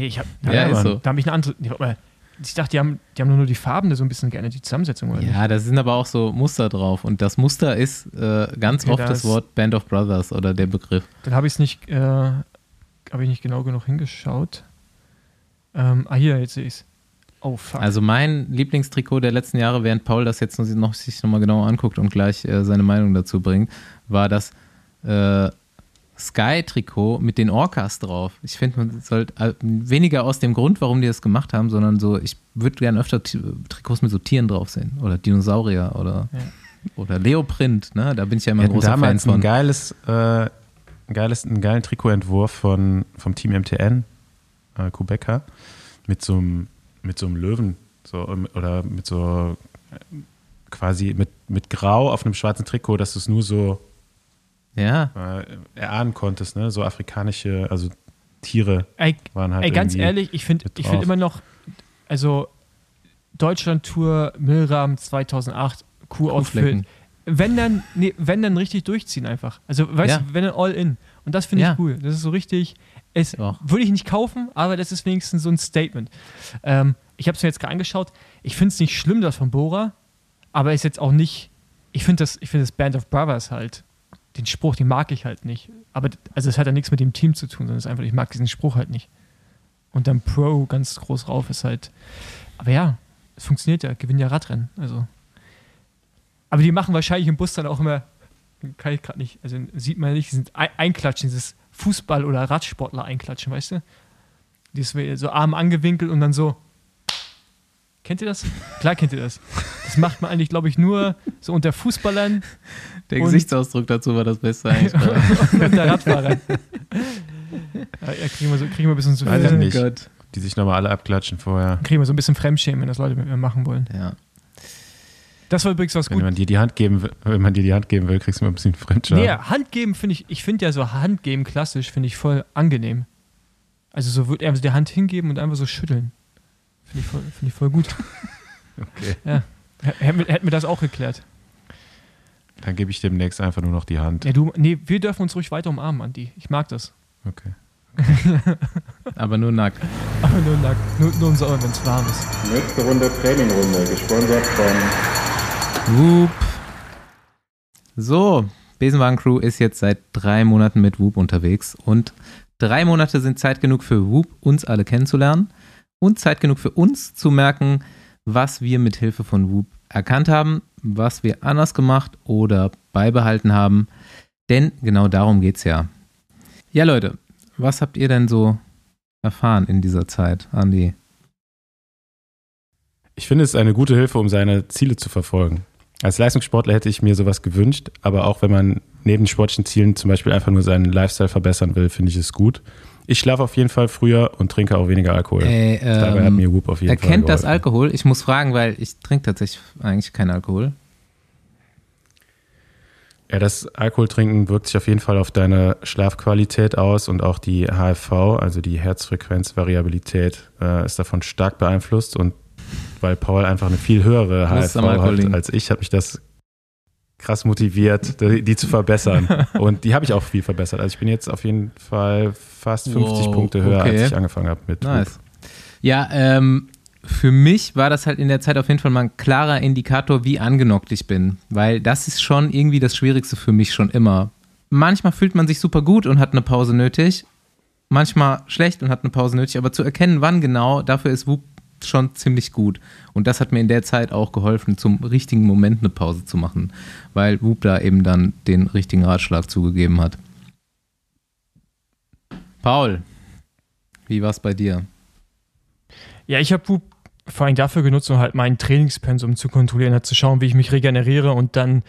Nee, ich hab, Ja, Ja, ist so. da habe ich eine andere, mal. ich dachte, die haben, die haben nur die Farben, so ein bisschen gerne die Zusammensetzung. Oder? Ja, da sind aber auch so Muster drauf. Und das Muster ist äh, ganz Okay, oft da das ist- Wort Band of Brothers oder der Begriff. Dann habe ich es nicht, äh, habe ich nicht genau genug hingeschaut. Ähm, ah, hier, jetzt sehe ich es. Oh, fuck. Also mein Lieblingstrikot der letzten Jahre, während Paul das jetzt noch, sich nochmal genauer anguckt und gleich äh, seine Meinung dazu bringt, war das äh, Sky-Trikot mit den Orcas drauf. Ich finde, man sollte äh, weniger aus dem Grund, warum die das gemacht haben, sondern so, ich würde gerne öfter T Trikots mit so Tieren drauf sehen. Oder Dinosaurier oder, Ja. oder Leoprint, ne? Da bin ich ja immer ein großer Fan damals ein von. geiles, äh, ein geiles, einen geilen Trikotentwurf von, vom Team MTN, äh, Kubeka, mit so einem mit so einem Löwen so, ähm, oder mit so äh, quasi mit, mit Grau auf einem schwarzen Trikot, dass du es nur so Ja, äh, erahnen konntest, ne? So afrikanische, also Tiere ey, waren halt ey, ganz ehrlich, ich finde ich find immer noch, also Deutschland-Tour, Milram 2008, Q-Outfit. Kuhflecken. Wenn dann, nee, wenn dann richtig durchziehen einfach. Also, weißt Ja. du, wenn dann all in. Und das finde ich Ja. cool. Das ist so richtig, es würde ich nicht kaufen, aber das ist wenigstens so ein Statement. Ähm, ich habe es mir jetzt gerade angeschaut. Ich finde es nicht schlimm, das von Bora, aber ist jetzt auch nicht, ich finde das, ich finde das Band of Brothers halt, den Spruch, den mag ich halt nicht. Aber, also es hat ja nichts mit dem Team zu tun, sondern es ist einfach, ich mag diesen Spruch halt nicht. Und dann Pro ganz groß rauf ist halt, aber ja, es funktioniert ja, gewinnen ja Radrennen, also. Aber die machen wahrscheinlich im Bus dann auch immer, kann ich gerade nicht, also sieht man nicht, die sind ein- einklatschen, dieses Fußball- oder Radsportler einklatschen, weißt du? Dieses so Arm angewinkelt und dann so. Kennt ihr das? Klar kennt ihr das. Das macht man eigentlich, glaube ich, nur so unter Fußballern der Und- Gesichtsausdruck dazu war das Beste eigentlich. und unter Radfahrern. Ja, ja, kriegen, wir so, kriegen wir ein bisschen zu Weiß ich viel. nicht. Gott. die sich nochmal alle abklatschen vorher. Kriegen wir so ein bisschen Fremdschämen, wenn das Leute mit mir machen wollen. Ja. Das war übrigens was Wenn gut. man dir die Hand geben will, wenn man dir die Hand geben will, kriegst du mal ein bisschen Fremdscham. Nee, Hand geben finde ich, ich finde ja so Hand geben klassisch, finde ich voll angenehm. Also so wird einfach die Hand hingeben und einfach so schütteln. Finde ich, voll- finde ich voll gut. Okay. Ja. Hätten wir, das auch geklärt. Dann gebe ich demnächst einfach nur noch die Hand. Ja, du, nee, wir dürfen uns ruhig weiter umarmen, Andi. Ich mag das. Okay. Aber nur nackt. Aber nur nackt. Nur, nur im Sommer, wenn es warm ist. Nächste Runde Trainingrunde, gesponsert von Whoop. So, Besenwagen Crew ist jetzt seit drei Monaten mit Whoop unterwegs und Drei Monate sind Zeit genug für Whoop, uns alle kennenzulernen und Zeit genug für uns zu merken, was wir mit Hilfe von Whoop erkannt haben, was wir anders gemacht oder beibehalten haben. Denn genau darum geht es ja. Ja, Leute, was habt ihr denn so erfahren in dieser Zeit, Andi? Ich finde es eine gute Hilfe, um seine Ziele zu verfolgen. Als Leistungssportler hätte ich mir sowas gewünscht, aber auch wenn man neben sportlichen Zielen zum Beispiel einfach nur seinen Lifestyle verbessern will, finde ich es gut. Ich schlafe auf jeden Fall früher und trinke auch weniger Alkohol. Ey, ähm, Dabei hat mir Whoop auf jeden er Fall kennt das. Alkohol. Ich muss fragen, weil ich trinke tatsächlich eigentlich keinen Alkohol. Ja, das Alkoholtrinken wirkt sich auf jeden Fall auf deine Schlafqualität aus und auch die HFV, also die Herzfrequenzvariabilität, äh, ist davon stark beeinflusst. Und weil Paul einfach eine viel höhere HFV hat als ich, hat mich das krass motiviert, die, zu verbessern. Und die habe ich auch viel verbessert. Also ich bin jetzt auf jeden Fall fast 50 Wow, Punkte höher, okay. als ich angefangen habe mit. Nice. Ja, ähm, für mich war das halt in der Zeit auf jeden Fall mal ein klarer Indikator, wie angenockt ich bin. Weil das ist schon irgendwie das Schwierigste für mich schon immer. Manchmal fühlt man sich super gut und hat eine Pause nötig. Manchmal schlecht und hat eine Pause nötig. Aber zu erkennen, wann genau, dafür ist Whoop schon ziemlich gut. Und das hat mir in der Zeit auch geholfen, zum richtigen Moment eine Pause zu machen. Weil Whoop da eben dann den richtigen Ratschlag zugegeben hat. Paul, wie war es bei dir? Ja, ich habe Whoop vor allem dafür genutzt, um halt mein Trainingspensum zu kontrollieren, halt zu schauen, wie ich mich regeneriere und dann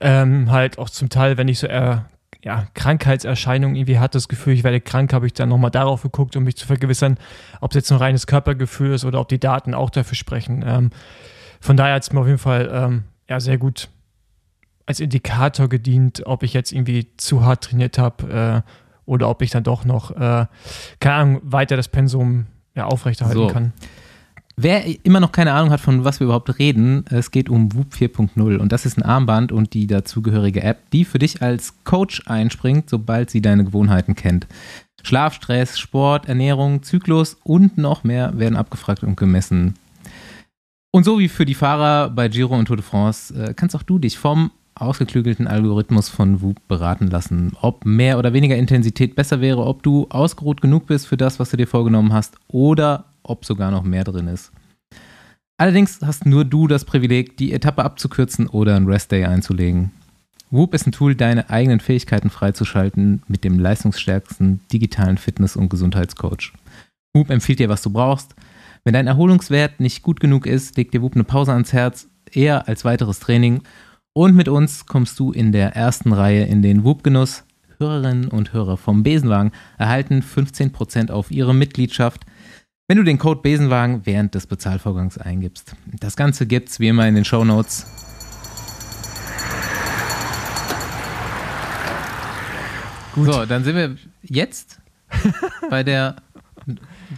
ähm, halt auch zum Teil, wenn ich so eher ja, Krankheitserscheinungen irgendwie hatte, das Gefühl, ich werde krank, habe ich dann nochmal darauf geguckt, um mich zu vergewissern, ob es jetzt ein reines Körpergefühl ist oder ob die Daten auch dafür sprechen. Ähm, von daher hat es mir auf jeden Fall ähm, ja, sehr gut als Indikator gedient, ob ich jetzt irgendwie zu hart trainiert habe äh, oder ob ich dann doch noch, äh, keine Ahnung, weiter das Pensum ja, aufrechterhalten So. kann. Wer immer noch keine Ahnung hat, von was wir überhaupt reden, es geht um Whoop 4.0 und das ist ein Armband und die dazugehörige App, die für dich als Coach einspringt, sobald sie deine Gewohnheiten kennt. Schlaf, Stress, Sport, Ernährung, Zyklus und noch mehr werden abgefragt und gemessen. Und so wie für die Fahrer bei Giro und Tour de France, äh, kannst auch du dich vom ausgeklügelten Algorithmus von Whoop beraten lassen, ob mehr oder weniger Intensität besser wäre, ob du ausgeruht genug bist für das, was du dir vorgenommen hast oder ob sogar noch mehr drin ist. Allerdings hast nur du das Privileg, die Etappe abzukürzen oder einen Restday einzulegen. Whoop ist ein Tool, deine eigenen Fähigkeiten freizuschalten mit dem leistungsstärksten digitalen Fitness- und Gesundheitscoach. Whoop empfiehlt dir, was du brauchst. Wenn dein Erholungswert nicht gut genug ist, legt dir Whoop eine Pause ans Herz, eher als weiteres Training. Und mit uns kommst du in der ersten Reihe in den Whoop-Genuss. Hörerinnen und Hörer vom Besenwagen erhalten 15% auf ihre Mitgliedschaft, wenn du den Code Besenwagen während des Bezahlvorgangs eingibst. Das Ganze gibt's wie immer in den Shownotes. Gut. So, dann sind wir jetzt bei der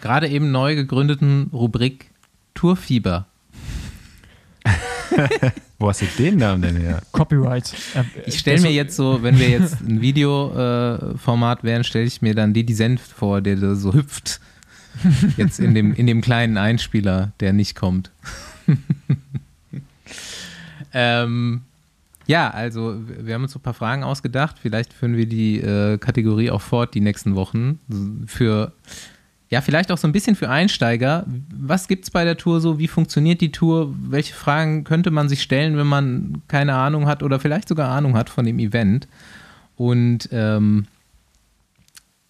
gerade eben neu gegründeten Rubrik Tourfieber. Wo hast du den Namen denn her? Copyright. Ich stelle mir jetzt so, wenn wir jetzt ein Videoformat äh, Format wären, stelle ich mir dann Didi Senf vor, der da so hüpft. Jetzt in dem, in dem kleinen Einspieler, der nicht kommt. ähm, ja, also wir haben uns so ein paar Fragen ausgedacht. Vielleicht führen wir die äh, Kategorie auch fort die nächsten Wochen. Für, ja, vielleicht auch so ein bisschen für Einsteiger. Was gibt es bei der Tour so? Wie funktioniert die Tour? Welche Fragen könnte man sich stellen, wenn man keine Ahnung hat oder vielleicht sogar Ahnung hat von dem Event? Und ähm,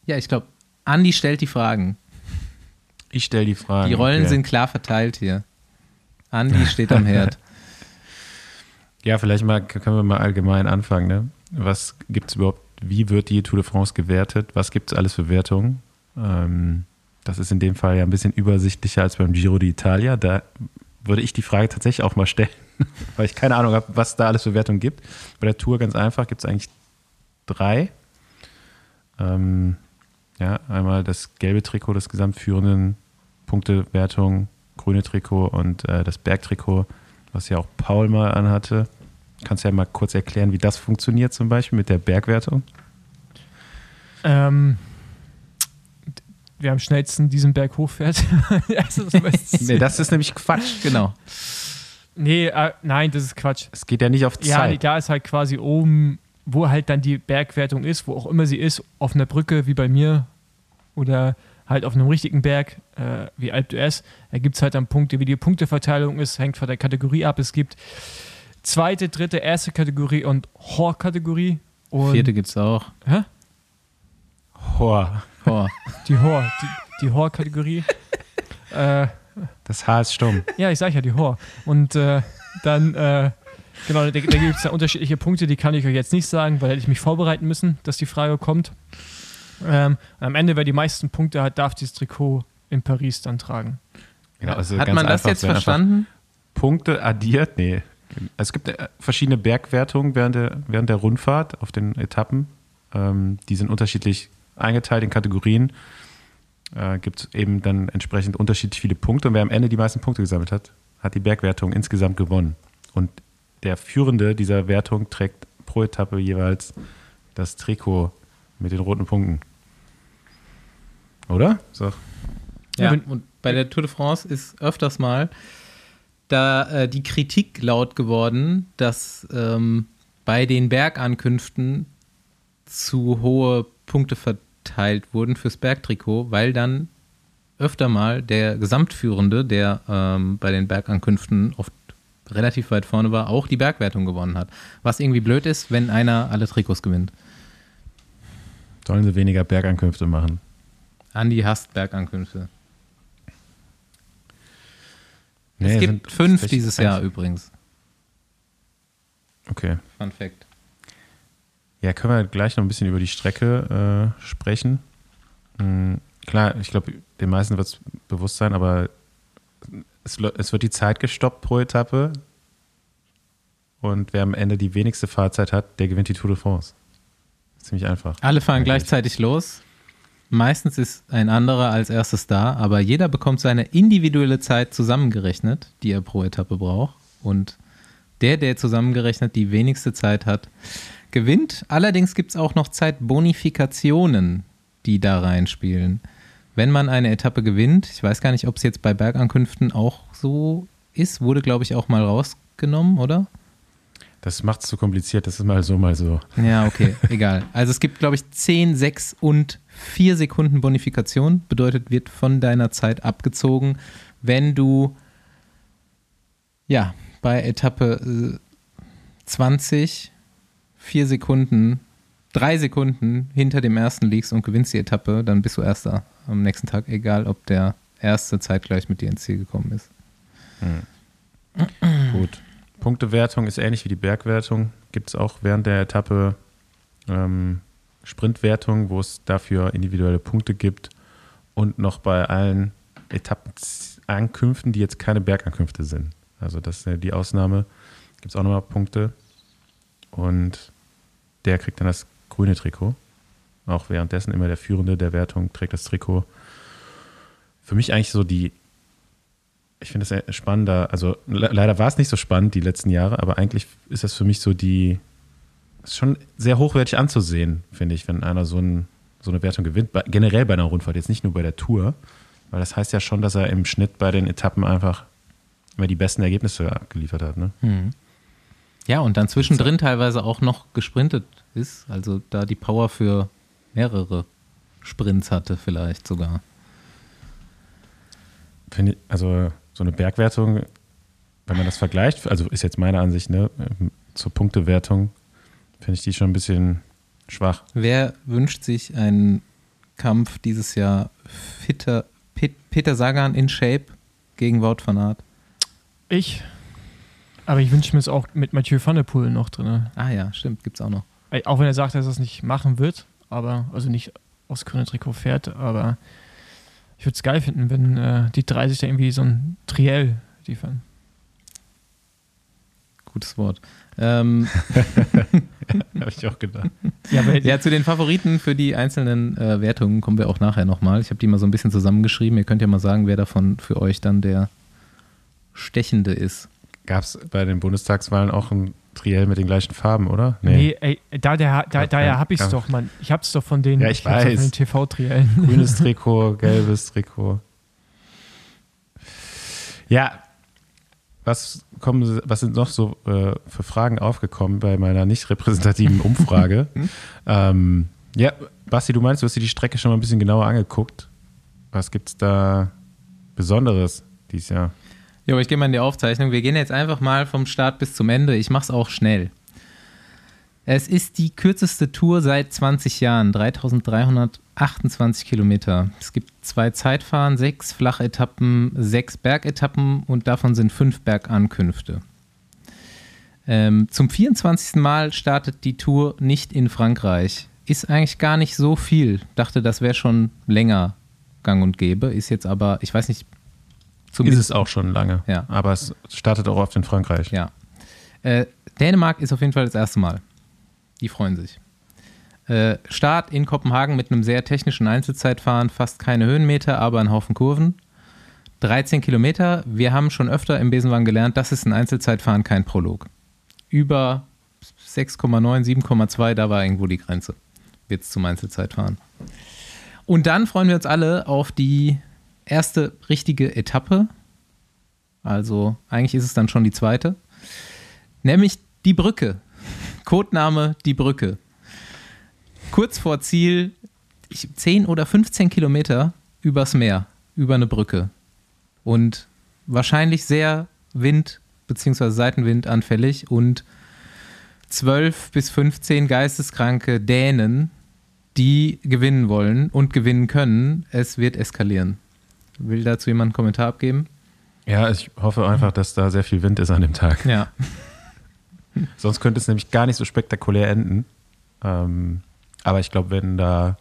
ja, ich glaube, Andi stellt die Fragen. Ich stelle die Frage. Die Rollen okay. sind klar verteilt hier. Andi steht am Herd. Ja, vielleicht mal können wir mal allgemein anfangen. Ne? Was gibt es überhaupt? Wie wird die Tour de France gewertet? Was gibt es alles für Wertungen? Ähm, das ist in dem Fall ja ein bisschen übersichtlicher als beim Giro d'Italia. Da würde ich die Frage tatsächlich auch mal stellen, weil ich keine Ahnung habe, was da alles für Wertungen gibt. Bei der Tour ganz einfach gibt es eigentlich drei. Ähm, ja, einmal das gelbe Trikot des gesamtführenden Punktewertung, grüne Trikot und äh, das Bergtrikot, was ja auch Paul mal anhatte. Kannst du ja mal kurz erklären, wie das funktioniert zum Beispiel mit der Bergwertung? Ähm, wer am schnellsten diesen Berg hochfährt. also, das Nee, das ist nämlich Quatsch. Genau. nee, äh, nein, das ist Quatsch. Es geht ja nicht auf Ja, Zeit. da ist halt quasi oben, wo halt dann die Bergwertung ist, wo auch immer sie ist, auf einer Brücke wie bei mir oder halt auf einem richtigen Berg äh, wie Alp d'Huez, da gibt es halt dann Punkte, wie die Punkteverteilung ist, hängt von der Kategorie ab. Es gibt zweite, dritte, erste Kategorie und Hor-Kategorie. Vierte gibt's auch. Hä? Hor. Oh. Die Hor, die, die Hor-Kategorie. äh, Das Haar ist stumm. ja, ich sag ja die Hor. Und äh, dann, äh, genau, da, da gibt es ja unterschiedliche Punkte, die kann ich euch jetzt nicht sagen, weil hätte ich mich vorbereiten müssen, dass die Frage kommt. Ähm, am Ende, wer die meisten Punkte hat, darf dieses Trikot in Paris dann tragen. Genau, also Hat ganz man das einfach, jetzt verstanden? Punkte addiert? Nee. Es gibt äh, verschiedene Bergwertungen während der, während der Rundfahrt auf den Etappen. Ähm, die sind unterschiedlich eingeteilt in Kategorien. Äh, gibt es eben dann entsprechend unterschiedlich viele Punkte. Und wer am Ende die meisten Punkte gesammelt hat, hat die Bergwertung insgesamt gewonnen. Und der Führende dieser Wertung trägt pro Etappe jeweils das Trikot mit den roten Punkten. Oder? So. Ja, und bei der Tour de France ist öfters mal da äh, die Kritik laut geworden, dass ähm, bei den Bergankünften zu hohe Punkte verteilt wurden fürs Bergtrikot, weil dann öfter mal der Gesamtführende, der ähm, bei den Bergankünften oft relativ weit vorne war, auch die Bergwertung gewonnen hat. Was irgendwie blöd ist, wenn einer alle Trikots gewinnt. Sollen sie weniger Bergankünfte machen? Andi hasst Bergankünfte. Nee, es gibt fünf dieses Jahr übrigens. Okay. Fun Fact. Ja, können wir gleich noch ein bisschen über die Strecke äh, sprechen. Hm, klar, ich glaube, den meisten wird es bewusst sein, aber es, es wird die Zeit gestoppt pro Etappe. Und wer am Ende die wenigste Fahrzeit hat, der gewinnt die Tour de France. Ziemlich einfach. Alle fahren Eigentlich. gleichzeitig los. Meistens ist ein anderer als erstes da, aber jeder bekommt seine individuelle Zeit zusammengerechnet, die er pro Etappe braucht. Und der, der zusammengerechnet die wenigste Zeit hat, gewinnt. Allerdings gibt es auch noch Zeitbonifikationen, die da reinspielen. Wenn man eine Etappe gewinnt, ich weiß gar nicht, ob es jetzt bei Bergankünften auch so ist, wurde, glaube ich, auch mal rausgenommen, oder? Das macht es zu kompliziert. Das ist mal so, mal so. Ja, okay, egal. Also es gibt, glaube ich, 10, 6 und 4 Sekunden Bonifikation. Bedeutet, wird von deiner Zeit abgezogen, wenn du ja bei Etappe äh, 20 4 Sekunden, 3 Sekunden hinter dem ersten liegst und gewinnst die Etappe, dann bist du Erster am nächsten Tag, egal ob der erste zeitgleich mit dir ins Ziel gekommen ist. Gut. Punktewertung ist ähnlich wie die Bergwertung. Gibt es auch während der Etappe ähm, Sprintwertung, wo es dafür individuelle Punkte gibt. Und noch bei allen Etappenankünften, die jetzt keine Bergankünfte sind. Also das ist die Ausnahme. Gibt es auch nochmal Punkte. Und der kriegt dann das grüne Trikot. Auch währenddessen immer der Führende der Wertung trägt das Trikot. Für mich eigentlich so die ich finde es spannender. Also le leider war es nicht so spannend die letzten Jahre, aber eigentlich ist das für mich so die, ist schon sehr hochwertig anzusehen, finde ich, wenn einer so, ein, so eine Wertung gewinnt. Bei, generell bei einer Rundfahrt, jetzt nicht nur bei der Tour, weil das heißt ja schon, dass er im Schnitt bei den Etappen einfach immer die besten Ergebnisse abgeliefert hat. Ne? Ja, und dann zwischendrin teilweise auch noch gesprintet ist, also da die Power für mehrere Sprints hatte, vielleicht sogar. Finde ich, also so eine Bergwertung, wenn man das vergleicht, also ist jetzt meine Ansicht, ne, zur Punktewertung, finde ich die schon ein bisschen schwach. Wer wünscht sich einen Kampf dieses Jahr fitter, Pet, Peter Sagan in Shape gegen Wout van Aert? Ich. Aber ich wünsche mir es auch mit Mathieu van der Poel noch drin. Ah ja, stimmt, gibt's auch noch. Auch wenn er sagt, dass er es nicht machen wird, aber, also nicht aufs grüne Trikot fährt, aber ich würde es geil finden, wenn äh, die drei sich da irgendwie so ein Triell liefern. Gutes Wort. Ähm, Habe ich auch gedacht. Ja, ja, zu den Favoriten für die einzelnen äh, Wertungen kommen wir auch nachher nochmal. Ich habe die mal so ein bisschen zusammengeschrieben. Ihr könnt ja mal sagen, wer davon für euch dann der Stechende ist. Gab es bei den Bundestagswahlen auch ein Triell mit den gleichen Farben, oder? Nee, ey, da, der, da, Ja, daher habe ich es doch, Mann. Ich hab's doch von den, Ja, ich doch weiß. von den TV-Triellen. Grünes Trikot, gelbes Trikot. Ja, was, kommen, was sind noch so äh, für Fragen aufgekommen bei meiner nicht repräsentativen Umfrage? ähm, ja, Basti, du meinst, du hast dir die Strecke schon mal ein bisschen genauer angeguckt. Was gibt's da Besonderes dieses Jahr? Jo, ich gehe mal in die Aufzeichnung. Wir gehen jetzt einfach mal vom Start bis zum Ende. Ich mache es auch schnell. Es ist die kürzeste Tour seit 20 Jahren, 3328 Kilometer. Es gibt zwei Zeitfahren, sechs Flachetappen, sechs Bergetappen und davon sind fünf Bergankünfte. Ähm, zum 24. Mal startet die Tour nicht in Frankreich. Ist eigentlich gar nicht so viel. Dachte, das wäre schon länger gang und gäbe. Ist jetzt aber, ich weiß nicht. Ist es auch schon lange. Ja. Aber es startet auch oft in Frankreich. Ja. Äh, Dänemark ist auf jeden Fall das erste Mal. Die freuen sich. Äh, Start in Kopenhagen mit einem sehr technischen Einzelzeitfahren, fast keine Höhenmeter, aber ein Haufen Kurven. 13 Kilometer. Wir haben schon öfter im Besenwagen gelernt, das ist ein Einzelzeitfahren, kein Prolog. Über 6,9, 7,2, da war irgendwo die Grenze. Jetzt zum Einzelzeitfahren. Und dann freuen wir uns alle auf die erste richtige Etappe. Also eigentlich ist es dann schon die zweite. Nämlich die Brücke. Codename die Brücke. Kurz vor Ziel, ich, 10 oder 15 Kilometer übers Meer, über eine Brücke. Und wahrscheinlich sehr Wind- bzw. Seitenwind anfällig und 12 bis 15 geisteskranke Dänen, die gewinnen wollen und gewinnen können. Es wird eskalieren. Will dazu jemand einen Kommentar abgeben? Ja, ich hoffe einfach, dass da sehr viel Wind ist an dem Tag. Ja. Sonst könnte es nämlich gar nicht so spektakulär enden. Ähm, aber ich glaube, wenn da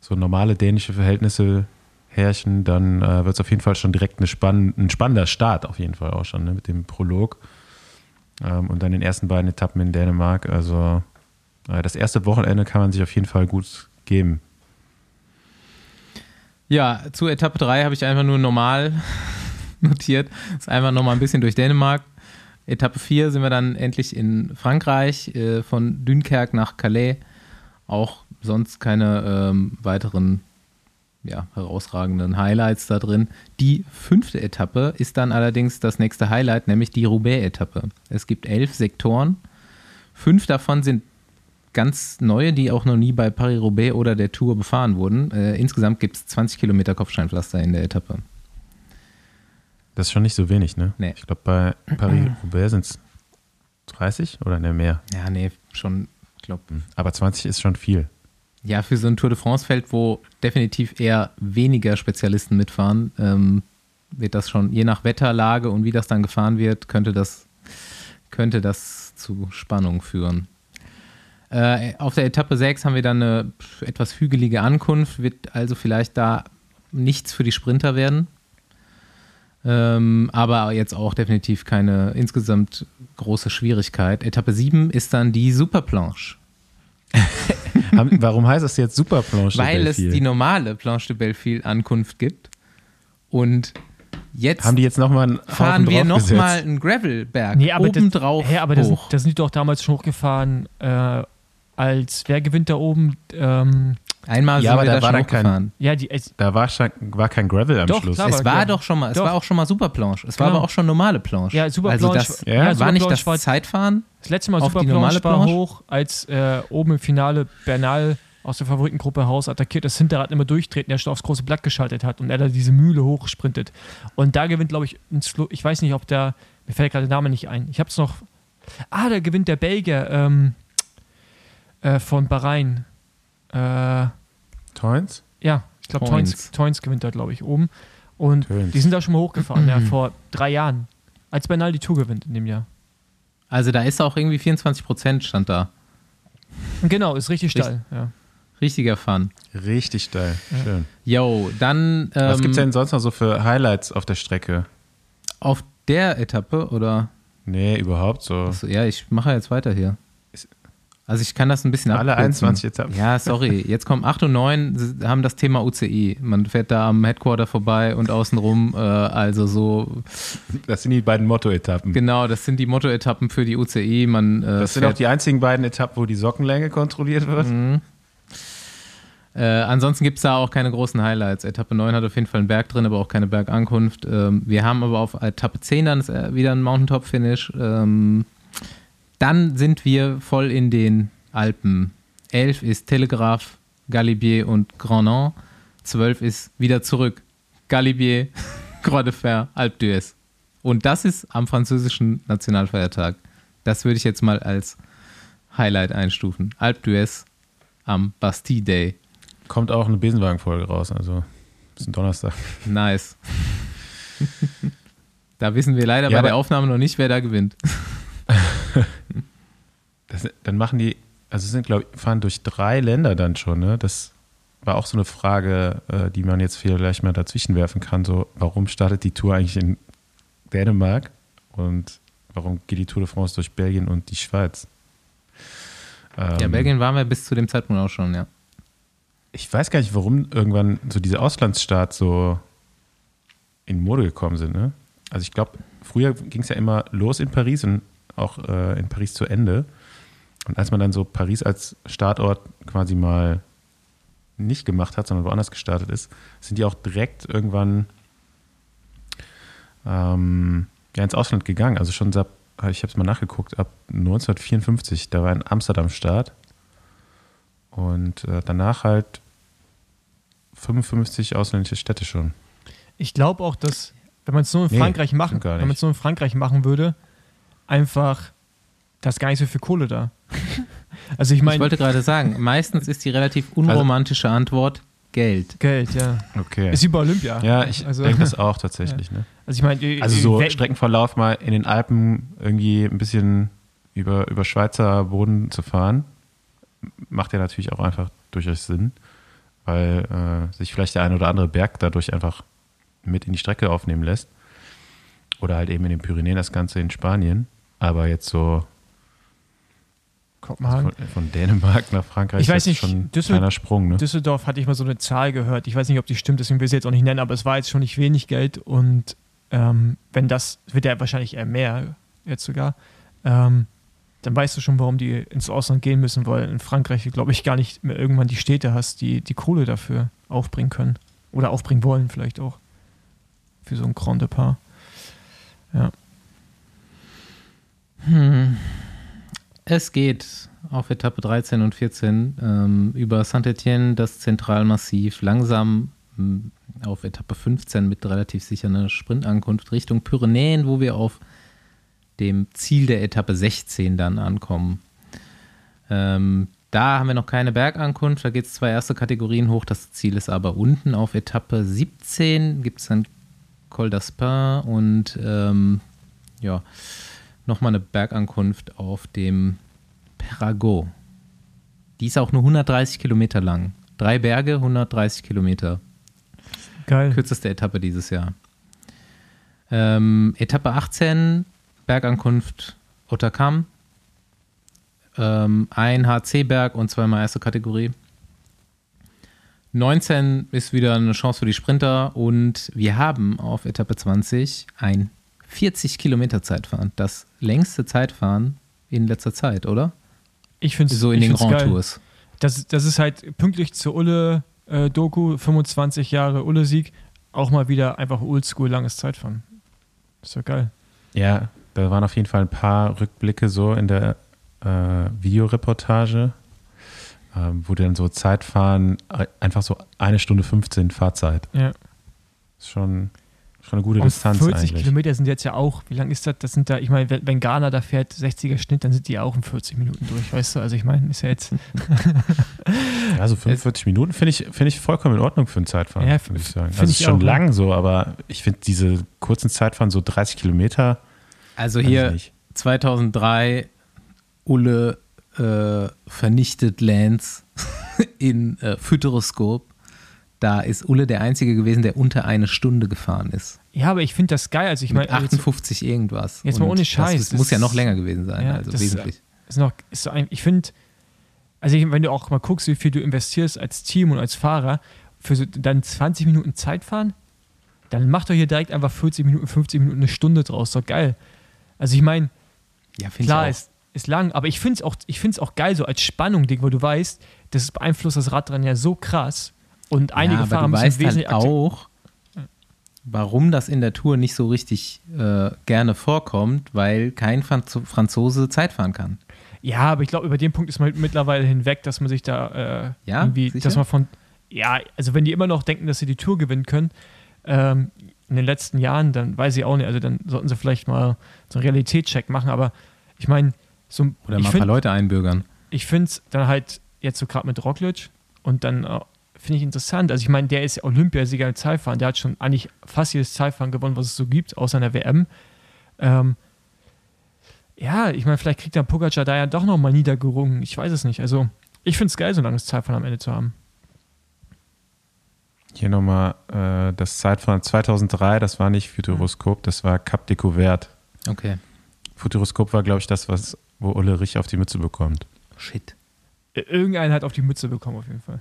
so normale dänische Verhältnisse herrschen, dann äh, wird es auf jeden Fall schon direkt spann ein spannender Start, auf jeden Fall auch schon, ne, mit dem Prolog. Ähm, und dann den ersten beiden Etappen in Dänemark. Also äh, das erste Wochenende kann man sich auf jeden Fall gut geben. Ja, zu Etappe 3 habe ich einfach nur normal notiert. Ist einfach nochmal ein bisschen durch Dänemark. Etappe 4 sind wir dann endlich in Frankreich, äh, von Dunkerque nach Calais. Auch sonst keine ähm, weiteren ja, herausragenden Highlights da drin. Die fünfte Etappe ist dann allerdings das nächste Highlight, nämlich die Roubaix-Etappe. Es gibt elf Sektoren. Fünf davon sind ganz neue, die auch noch nie bei Paris-Roubaix oder der Tour befahren wurden. Äh, insgesamt gibt es 20 Kilometer Kopfsteinpflaster in der Etappe. Das ist schon nicht so wenig, ne? Nee. Ich glaube, bei Paris-Roubaix sind es 30 oder ne, mehr. Ja, nee, schon, ich glaube. Aber 20 ist schon viel. Ja, für so ein Tour de France-Feld, wo definitiv eher weniger Spezialisten mitfahren, ähm, wird das schon, je nach Wetterlage und wie das dann gefahren wird, könnte das, könnte das zu Spannung führen. Äh, auf der Etappe 6 haben wir dann eine etwas hügelige Ankunft, wird also vielleicht da nichts für die Sprinter werden. Ähm, aber jetzt auch definitiv keine insgesamt große Schwierigkeit. Etappe 7 ist dann die Superplanche. Warum heißt das jetzt Superplanche? de weil es die normale Planche de Belleville Ankunft gibt. Und jetzt Haben die jetzt nochmal einen fahren wir nochmal einen Gravelberg Nee, aber obendrauf das, hä, aber da sind, hoch. da sind die doch damals schon hochgefahren, äh, als wer gewinnt da oben? Ähm, Einmal Ja, sind aber wir da da war schon dann kein- ja, die, es, Da war, schon, war kein Gravel am Doch, Schluss. klar. Es war ja. doch schon mal, es Doch. war auch schon mal Superplanche. Es war Genau. aber auch schon normale Planche. Ja, Superplanche- Also das Ja, war nicht Superplanche das war- Zeitfahren. das letzte Mal Auf die Super normale Planche war hoch, als äh, oben im Finale Bernal aus der Favoritengruppe Haus attackiert, das Hinterrad immer durchtreten, der schon aufs große Blatt geschaltet hat und er da diese Mühle hochsprintet. Und da gewinnt, glaube ich, ein Slo ich weiß nicht, ob der, mir fällt gerade der Name nicht ein. Ich habe es noch. Ah, da gewinnt der Belgier ähm, äh, von Bahrain. Äh, Toins? ja, ich glaube, Toins. Toins, Toins gewinnt da, glaube ich, oben. Und Töns. die sind da schon mal hochgefahren, ja, vor drei Jahren. Als Bernal die Tour gewinnt in dem Jahr. Also da ist auch irgendwie 24 Prozent stand da. Genau, ist richtig Richtig. steil. Ja. Richtiger Fun. Richtig steil. Schön. Yo, dann ähm, Was gibt es denn sonst noch so für Highlights auf der Strecke? auf der Etappe oder? Nee, überhaupt so. Achso, ja, ich mache jetzt weiter hier. Also ich kann das ein bisschen Alle abkürzen. 21 Etappen. Ja, sorry. Jetzt kommen 8 und 9, sie haben das Thema UCI. Man fährt da am Headquarter vorbei und außenrum. Äh, also so, Das sind die beiden Motto-Etappen. genau, das sind die Motto-Etappen für die UCI. Man, äh, Das sind auch die einzigen beiden Etappen, wo die Sockenlänge kontrolliert wird. äh, ansonsten gibt es da auch keine großen Highlights. Etappe 9 hat auf jeden Fall einen Berg drin, aber auch keine Bergankunft. Ähm, wir haben aber auf Etappe 10 dann äh, wieder ein Mountaintop-Finish. Ähm, dann sind wir voll in den Alpen. 11 ist Telegraph, Galibier und Grandon. 12 ist wieder zurück. Galibier, Croix de Fer, Alpe d'Huez. Und das ist am französischen Nationalfeiertag. Das würde ich jetzt mal als Highlight einstufen. Alpe d'Huez am Bastille Day. Kommt auch eine Besenwagen-Folge raus, also ist ein Donnerstag. Nice. da wissen wir leider Ja, bei der Aufnahme noch nicht, wer da gewinnt. Das, dann machen die, also sind, glaube ich, fahren durch drei Länder dann schon, ne? Das war auch so eine Frage, äh, die man jetzt vielleicht mal dazwischen werfen kann. So, warum startet die Tour eigentlich in Dänemark und warum geht die Tour de France durch Belgien und die Schweiz? Ja, Ähm, Belgien waren wir bis zu dem Zeitpunkt auch schon, ja. Ich weiß gar nicht, warum irgendwann so diese Auslandsstarts so in Mode gekommen sind. Ne? Also ich glaube, früher ging es ja immer los in Paris und auch äh, in Paris zu Ende. Und als man dann so Paris als Startort quasi mal nicht gemacht hat, sondern woanders gestartet ist, sind die auch direkt irgendwann ähm, ja, ins Ausland gegangen. Also schon seit, ich habe es mal nachgeguckt, ab 1954, da war in Amsterdam Start. Und äh, danach halt 55 ausländische Städte schon. Ich glaube auch, dass, wenn man es nur in Nee, Frankreich machen, wenn man es nur in Frankreich machen würde, einfach, da ist gar nicht so viel Kohle da. also ich Ich meine, wollte gerade sagen, meistens ist die relativ unromantische Antwort Geld. Geld, ja. Okay. Ist wie bei Olympia. Ja, ich also, denke das auch tatsächlich. Ne? Also ich meine, Also so we- Streckenverlauf mal in den Alpen irgendwie ein bisschen über, über Schweizer Boden zu fahren, macht ja natürlich auch einfach durchaus Sinn, weil äh, sich vielleicht der ein oder andere Berg dadurch einfach mit in die Strecke aufnehmen lässt. Oder halt eben in den Pyrenäen das Ganze in Spanien. Aber jetzt so Kopenhagen. von, von Dänemark nach Frankreich Ich weiß ist nicht, schon ein Düssel- kleiner Sprung. Ne? Düsseldorf hatte ich mal so eine Zahl gehört. Ich weiß nicht, ob die stimmt, deswegen will ich sie jetzt auch nicht nennen, aber es war jetzt schon nicht wenig Geld und ähm, wenn das, wird ja wahrscheinlich eher mehr jetzt sogar, ähm, dann weißt du schon, warum die ins Ausland gehen müssen, weil in Frankreich, glaube ich, gar nicht mehr irgendwann die Städte hast, die die Kohle dafür aufbringen können. Oder aufbringen wollen vielleicht auch. Für so ein Grand Depart. Ja. Hm. Es geht auf Etappe 13 und 14 ähm, über Saint-Etienne, das Zentralmassiv, langsam ähm, auf Etappe 15 mit relativ sicher einer Sprintankunft Richtung Pyrenäen, wo wir auf dem Ziel der Etappe 16 dann ankommen. Ähm, da haben wir noch keine Bergankunft, da geht es zwei erste Kategorien hoch, das Ziel ist aber unten. Auf Etappe 17 gibt es dann Col d'Aspin und ähm, ja, nochmal eine Bergankunft auf dem Perrago. Die ist auch nur 130 Kilometer lang. Drei Berge, 130 Kilometer. Geil. Kürzeste Etappe dieses Jahr. Ähm, Etappe 18, Bergankunft Otterkam. Ähm, ein HC-Berg und zweimal erste Kategorie. 19 ist wieder eine Chance für die Sprinter und wir haben auf Etappe 20 ein 40 Kilometer Zeitfahren. Das längste Zeitfahren in letzter Zeit, oder? Ich finde So in den Grand Tours. Das, das ist halt pünktlich zur Ulle-Doku, 25 Jahre Ulle-Sieg, auch mal wieder einfach oldschool langes Zeitfahren. Ist ja geil. Ja, da waren auf jeden Fall ein paar Rückblicke so in der äh, Videoreportage, ähm, wo dann so Zeitfahren äh, einfach so eine Stunde 15 Fahrzeit. Ja. Ist schon, schon eine gute Und Distanz 40 eigentlich. Kilometer sind jetzt ja auch, wie lang ist das? Das sind da, ich meine, wenn, Ghana da fährt, 60er Schnitt, dann sind die ja auch in 40 Minuten durch, weißt du? Also ich meine, ist ja jetzt, Ja, so 45 Minuten finde ich, finde ich vollkommen in Ordnung für ein Zeitfahren, Ja, würde ich sagen. find Also ich ist schon auch, lang so, aber ich finde diese kurzen Zeitfahren, so 30 Kilometer, Also hier nicht. 2003 Ulle äh, vernichtet Lance in äh, Futuroskop. Da ist Ulle der Einzige gewesen, der unter eine Stunde gefahren ist. ja, aber ich finde das geil. Also ich meine, jetzt, 58 irgendwas. jetzt mal ohne Scheiß, Das, muss ja das- noch länger gewesen sein, Ja, also das- wesentlich. ist noch, ist so ein, ich finde, also ich, wenn du auch mal guckst, wie viel du investierst als Team und als Fahrer für so dann 20 Minuten Zeit fahren, dann mach doch hier direkt einfach 40 Minuten, 50 Minuten, eine Stunde draus. Doch geil. Also ich meine, Ja, klar, ist, ist lang, aber ich finde es auch, ich auch geil, so als Spannung, Ding, weil du weißt, das beeinflusst das Radrennen ja so krass. Und einige ja, aber Fahrer du weißt wesentlich halt auch, warum das in der Tour nicht so richtig äh, gerne vorkommt, weil kein Franz Franzose Zeit fahren kann. Ja, aber ich glaube, über den Punkt ist man mittlerweile hinweg, dass man sich da äh, Ja? irgendwie, Sicher? dass man von, ja, also wenn die immer noch denken, dass sie die Tour gewinnen können, ähm, in den letzten Jahren, dann weiß ich auch nicht, also dann sollten sie vielleicht mal so einen Realitätscheck machen, aber ich meine, so, Oder mal ein paar Leute einbürgern. ich finde es dann halt jetzt so gerade mit Roglic und dann äh, finde ich interessant. Also ich meine, der ist ja Olympiasieger im Zeitfahren, der hat schon eigentlich fast jedes Zeitfahren gewonnen, was es so gibt, außer in der WM. Ähm, ja, ich meine, vielleicht kriegt der Pogacar da ja doch noch mal niedergerungen. Ich weiß es nicht. Also ich finde es geil, so ein langes Zeitfahren am Ende zu haben. Hier nochmal äh, das Zeitfahren 2003, das war nicht Futuroskop, das war Cap de Couvert. Okay. Futuroskop war, glaube ich, das, was, wo Ulle Rich auf die Mütze bekommt. Shit. Irgendeiner hat auf die Mütze bekommen, auf jeden Fall.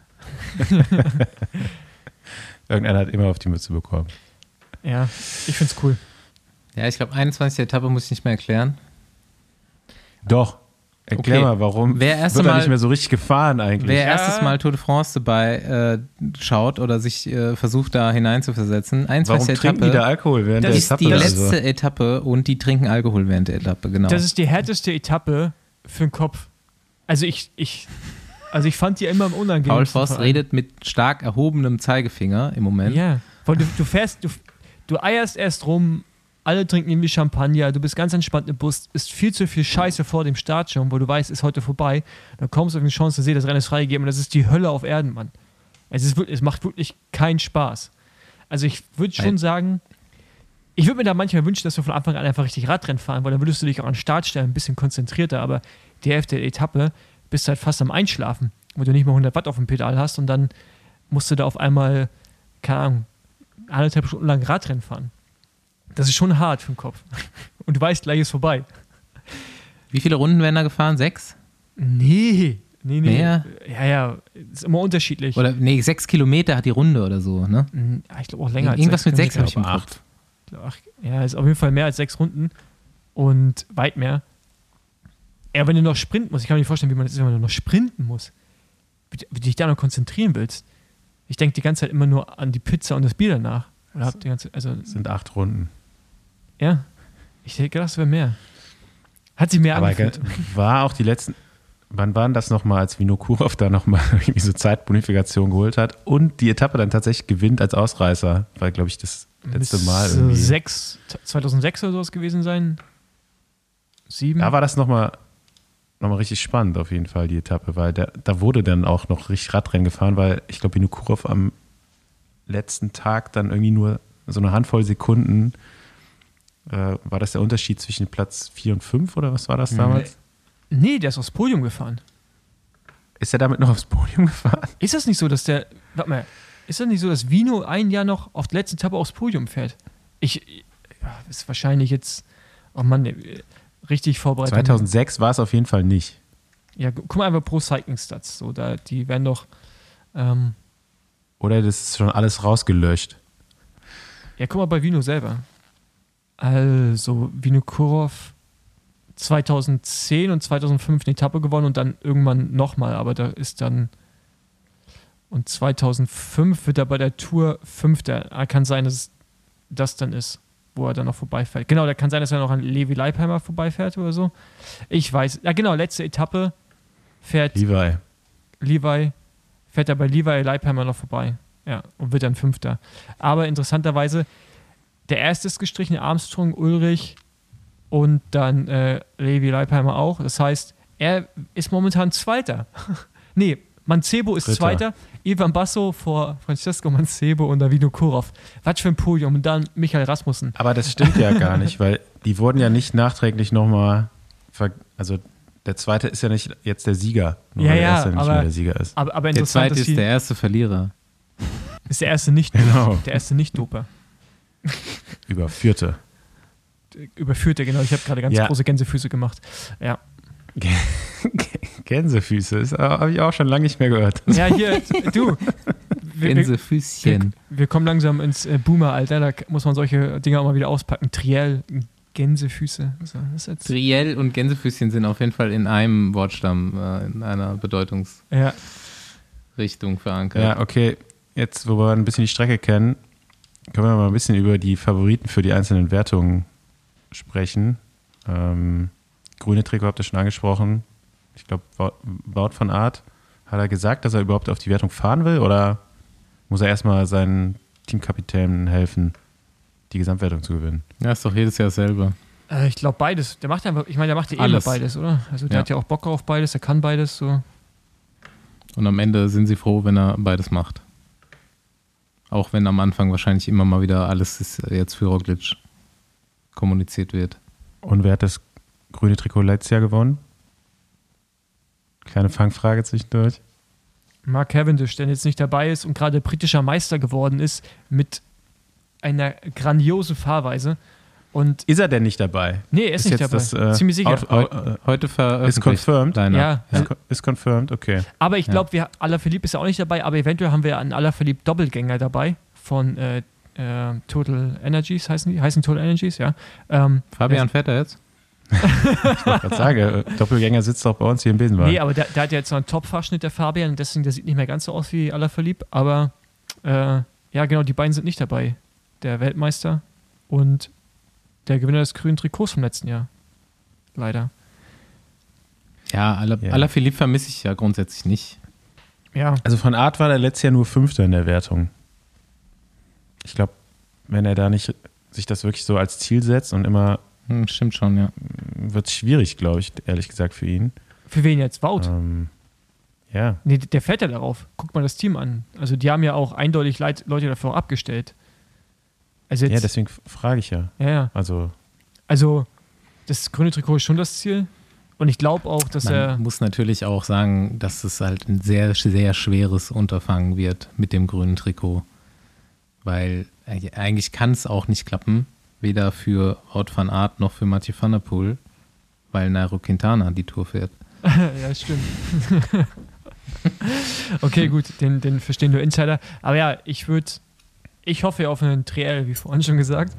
Irgendeiner hat immer auf die Mütze bekommen. Ja, ich finde es cool. Ja, ich glaube, 21. Etappe muss ich nicht mehr erklären. Doch. Erklär Okay. mal, warum Wer erste wird er Mal- nicht mehr so richtig gefahren eigentlich? Wer Ja. erstes Mal Tour de France dabei äh, schaut oder sich äh, versucht, da hineinzuversetzen, 21. warum trinken die Etappe da Alkohol während Das der ist Etappe? die Also, letzte Etappe und die trinken Alkohol während der Etappe, genau. Das ist die härteste Etappe für den Kopf. Also ich, ich, also ich fand die immer im unangenehm. Paul Voss redet mit stark erhobenem Zeigefinger im Moment. Ja, weil du, du fährst, du, du eierst erst rum, alle trinken irgendwie Champagner, du bist ganz entspannt im Bus, ist viel zu viel Scheiße vor dem Start schon, wo du weißt, ist heute vorbei. Dann kommst du auf die Chance zu sehen, das Rennen ist freigegeben und das ist die Hölle auf Erden, Mann. Es, ist, es macht wirklich keinen Spaß. Also ich würde schon sagen, ich würde mir da manchmal wünschen, dass wir von Anfang an einfach richtig Radrennen fahren, weil dann würdest du dich auch an den Start stellen, ein bisschen konzentrierter, aber die Hälfte der Etappe bist du halt fast am Einschlafen, wo du nicht mal 100 Watt auf dem Pedal hast und dann musst du da auf einmal, keine Ahnung, anderthalb Stunden lang Radrennen fahren. Das ist schon hart für den Kopf. Und du weißt, gleich ist vorbei. Wie viele Runden werden da gefahren? Sechs? Nee, nee, nee. Mehr? Ja, ja, ist immer unterschiedlich. Oder nee, sechs Kilometer hat die Runde oder so, ne? Ja, ich glaube auch länger als Irgendwas mit sechs habe ich im Kopf. Ach, ja, ist auf jeden Fall mehr als sechs Runden und weit mehr. Ja, wenn du noch sprinten musst, ich kann mir nicht vorstellen, wie man das ist, wenn du noch sprinten musst, wie, wie du dich da noch konzentrieren willst. Ich denke die ganze Zeit immer nur an die Pizza und das Bier danach. Oder hab die ganze, also, das sind acht Runden. ja, ich denke, das wäre mehr. Hat sich mehr Aber angefühlt. ge- war auch die letzten, wann waren das nochmal, als Vinokurov da nochmal irgendwie so Zeitbonifikation geholt hat und die Etappe dann tatsächlich gewinnt als Ausreißer, war, glaube ich, das letzte Mal irgendwie. Sechs, 2006 oder sowas gewesen sein. Sieben. Da war das nochmal noch mal richtig spannend auf jeden Fall, die Etappe, weil der, da wurde dann auch noch richtig Radrennen gefahren, weil ich glaube, Vinokurov am letzten Tag dann irgendwie nur so eine Handvoll Sekunden äh, war das der Unterschied zwischen Platz 4 und 5 oder was war das damals? nee, der ist aufs Podium gefahren. Ist er damit noch aufs Podium gefahren? Ist das nicht so, dass der. Warte mal, ist das nicht so, dass Vino ein Jahr noch auf der letzten Etappe aufs Podium fährt? Ich. Ja, ist wahrscheinlich jetzt. Oh Mann, richtig vorbereitet. 2006 war es auf jeden Fall nicht. Ja, gu- guck mal einfach Pro Cycling Stats. So, da, die werden doch. Ähm, Oder das ist schon alles rausgelöscht. ja, guck mal bei Vino selber. Also, Vino Kurov 2010 und 2005 eine Etappe gewonnen und dann irgendwann nochmal, aber da ist dann. Und 2005 wird er bei der Tour Fünfter. Ah, Kann sein, dass das dann ist, wo er dann noch vorbeifährt. Genau, da kann sein, dass er noch an Levi Leipheimer vorbeifährt oder so. Ich weiß. Ja, genau, letzte Etappe fährt Levi. Levi, fährt er bei Levi Leipheimer noch vorbei. Ja, und wird dann Fünfter. Aber interessanterweise, der erste ist gestrichen, Armstrong, Ulrich und dann äh, Levi Leipheimer auch. Das heißt, er ist momentan Zweiter. nee, Mancebo ist Dritter. Zweiter, Ivan Basso vor Francesco Mancebo und Davino Kurov. Was für ein Podium. Und dann Michael Rasmussen. Aber das stimmt ja gar nicht, weil die wurden ja nicht nachträglich nochmal. Also der zweite ist ja nicht jetzt der Sieger, nur Ja, weil der ja, erste nicht aber- mehr der Sieger ist. Aber, aber Der zweite ist, der erste Verlierer. ist der erste nicht Genau. der erste nicht Doper. Über vierte. Überführte, genau. Ich habe gerade ganz Ja. große Gänsefüße gemacht. Ja. Gänsefüße, das habe ich auch schon lange nicht mehr gehört. Ja, hier, du. Wir, wir, Gänsefüßchen. wir kommen langsam ins äh, Boomer-Alter, da muss man solche Dinge auch mal wieder auspacken. Triell, Gänsefüße. So, das ist jetzt, Triell und Gänsefüßchen sind auf jeden Fall in einem Wortstamm, äh, in einer Bedeutungsrichtung ja, verankert. Ja, okay. Jetzt, wo wir ein bisschen die Strecke kennen, können wir mal ein bisschen über die Favoriten für die einzelnen Wertungen sprechen. Ähm, grüne Trikot habt ihr schon angesprochen. Ich glaube, Wout von Art hat er gesagt, dass er überhaupt auf die Wertung fahren will oder muss er erstmal seinen Teamkapitän helfen, die Gesamtwertung zu gewinnen? Ja, ist doch jedes Jahr selber. Äh, ich glaube beides. Der macht einfach, ich meine, der macht ja eh beides, oder? Also der Ja. hat ja auch Bock auf beides, der kann beides so. Und am Ende sind sie froh, wenn er beides macht. Auch wenn am Anfang wahrscheinlich immer mal wieder alles ist jetzt für Roglic kommuniziert wird. Und wer hat das grüne Trikot letztes Jahr gewonnen? Kleine Fangfrage zwischendurch. Mark Cavendish, der jetzt nicht dabei ist und gerade britischer Meister geworden ist mit einer grandiosen Fahrweise. Und Ist er denn nicht dabei? nee, er ist, nicht dabei. das, äh, Ziemlich sicher. Out, out, äh, Heute veröffentlicht. Ist confirmed? Deiner. Ja. ist, co- ist confirmed, okay. Aber ich glaube, wir Alaphilippe ist ja auch nicht dabei, aber eventuell haben wir einen Alaphilippe Doppelgänger dabei von äh, äh, Total Energies, heißen die? Heißen Total Energies, ja. Ähm, Fabian fährt er jetzt? Ich wollte gerade sagen, äh, Doppelgänger sitzt auch bei uns hier im Besenwagen. nee, aber der, der hat ja jetzt noch einen Top-Fahrschnitt, der Fabian, und deswegen, der sieht nicht mehr ganz so aus wie Alaphilippe, aber äh, ja, genau, die beiden sind nicht dabei. Der Weltmeister und der Gewinner des grünen Trikots vom letzten Jahr. Leider. Ja, Ala, Ja. Alaphilippe vermisse ich ja grundsätzlich nicht. Ja, Also von Art war der letztes Jahr nur Fünfter in der Wertung. Ich glaube, wenn er da nicht sich das wirklich so als Ziel setzt und immer, Hm, stimmt schon, ja. wird schwierig, glaube ich, ehrlich gesagt, für ihn. für wen jetzt? Wout? Ähm, ja, Nee, der fährt ja darauf. Guck mal das Team an. Also die haben ja auch eindeutig Leit Leute davor abgestellt. Also jetzt, ja, deswegen frage ich ja. ja, ja. Also, Also das grüne Trikot ist schon das Ziel. Und ich glaube auch, dass Man er. muss natürlich auch sagen, dass es halt ein sehr, sehr schweres Unterfangen wird mit dem grünen Trikot. Weil äh, eigentlich kann es auch nicht klappen, weder für Wout van Aert noch für Mathieu van der Poel, weil Nairo Quintana die Tour fährt. ja, stimmt. okay, gut, den, den verstehen nur Insider. Aber ja, ich würde. Ich hoffe auf einen Triell, wie vorhin schon gesagt.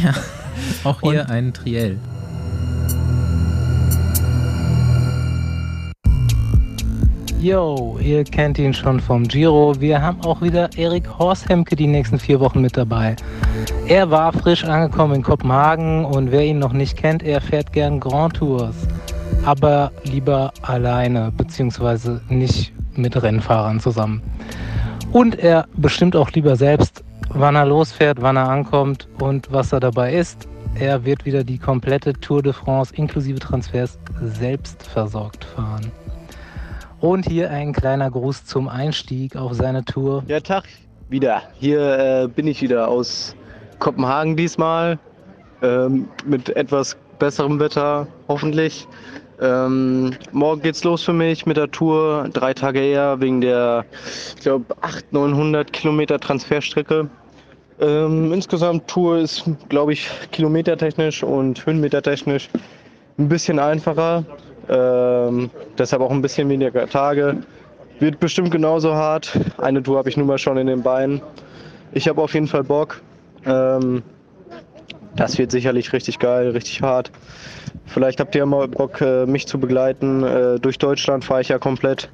Ja, auch hier Und- ein Triell. Yo, ihr kennt ihn schon vom Giro. Wir haben auch wieder Erik Horshemke die nächsten vier Wochen mit dabei. Er war frisch angekommen in Kopenhagen und wer ihn noch nicht kennt, er fährt gern Grand Tours. Aber lieber alleine, beziehungsweise nicht mit Rennfahrern zusammen. Und er bestimmt auch lieber selbst, wann er losfährt, wann er ankommt und was er dabei ist. Er wird wieder die komplette Tour de France inklusive Transfers selbst versorgt fahren. Und hier ein kleiner Gruß zum Einstieg auf seine Tour. Ja, Tag wieder. Hier äh, bin ich wieder aus Kopenhagen diesmal. Ähm, mit etwas besserem Wetter, hoffentlich. Ähm, morgen geht's los für mich mit der Tour. Drei Tage eher wegen der, ich glaube, 800, 900 Kilometer Transferstrecke. Ähm, insgesamt Tour ist, glaube ich, kilometertechnisch und höhenmetertechnisch ein bisschen einfacher. Ähm, deshalb auch ein bisschen weniger Tage. Wird bestimmt genauso hart. Eine Tour habe ich nun mal schon in den Beinen. Ich habe auf jeden Fall Bock. Ähm, das wird sicherlich richtig geil, richtig hart. Vielleicht habt ihr ja mal Bock, äh, mich zu begleiten. Äh, durch Deutschland fahre ich ja komplett.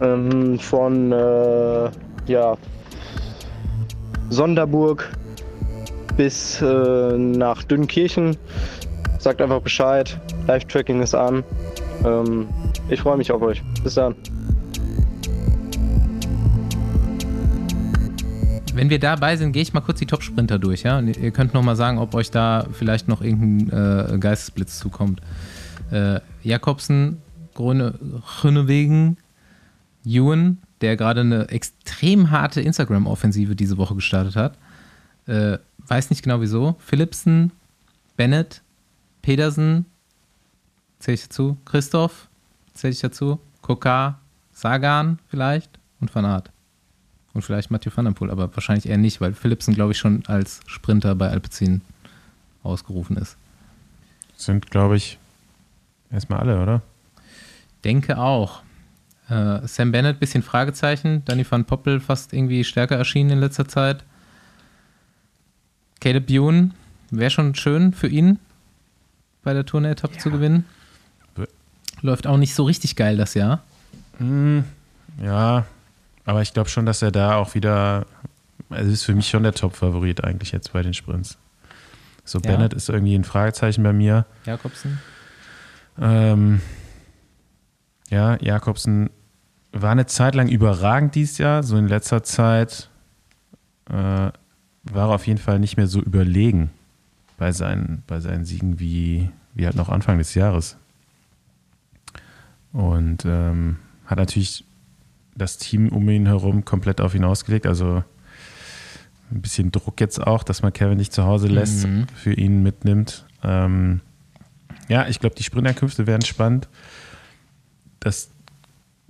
Ähm, von äh, ja, Sonderburg bis äh, nach Dünnkirchen. Sagt einfach Bescheid. Live-Tracking ist an. Ähm, ich freue mich auf euch. Bis dann. Wenn wir dabei sind, gehe ich mal kurz die Top-Sprinter durch, ja? Und ihr könnt noch mal sagen, ob euch da vielleicht noch irgendein äh, Geistesblitz zukommt. Äh, Jakobsen, Grüne, Grünewegen, Ewan, der gerade eine extrem harte Instagram-Offensive diese Woche gestartet hat. Äh, weiß nicht genau wieso. Philipsen, Bennett, Pedersen, zähle ich dazu. Christoph, zähle ich dazu. Kokar, Sagan vielleicht und Van Aert. Und vielleicht Mathieu van der Poel, aber wahrscheinlich eher nicht, weil Philipsen, glaube ich, schon als Sprinter bei Alpecin ausgerufen ist. sind, glaube ich, erstmal alle, oder? Denke auch. Äh, Sam Bennett, bisschen Fragezeichen. Danny van Poppel fast irgendwie stärker erschienen in letzter Zeit. Caleb Bune wäre schon schön für ihn, bei der Tourne-Etappe zu gewinnen. Läuft auch nicht so richtig geil das Jahr. Hm, ja, aber ich glaube schon, dass er da auch wieder, also ist für mich schon der Top-Favorit eigentlich jetzt bei den Sprints. So, Ja. Bennett ist irgendwie ein Fragezeichen bei mir. Jakobsen. Ähm, Ja, Jakobsen war eine Zeit lang überragend dieses Jahr. So in letzter Zeit äh, war er auf jeden Fall nicht mehr so überlegen bei seinen, bei seinen Siegen wie, wie halt noch Anfang des Jahres. Und ähm, hat natürlich das Team um ihn herum komplett auf ihn ausgelegt. Also ein bisschen Druck jetzt auch, dass man Kevin nicht zu Hause lässt, Mhm. für ihn mitnimmt. Ähm, ja, ich glaube, die Sprinterkünfte werden spannend. Das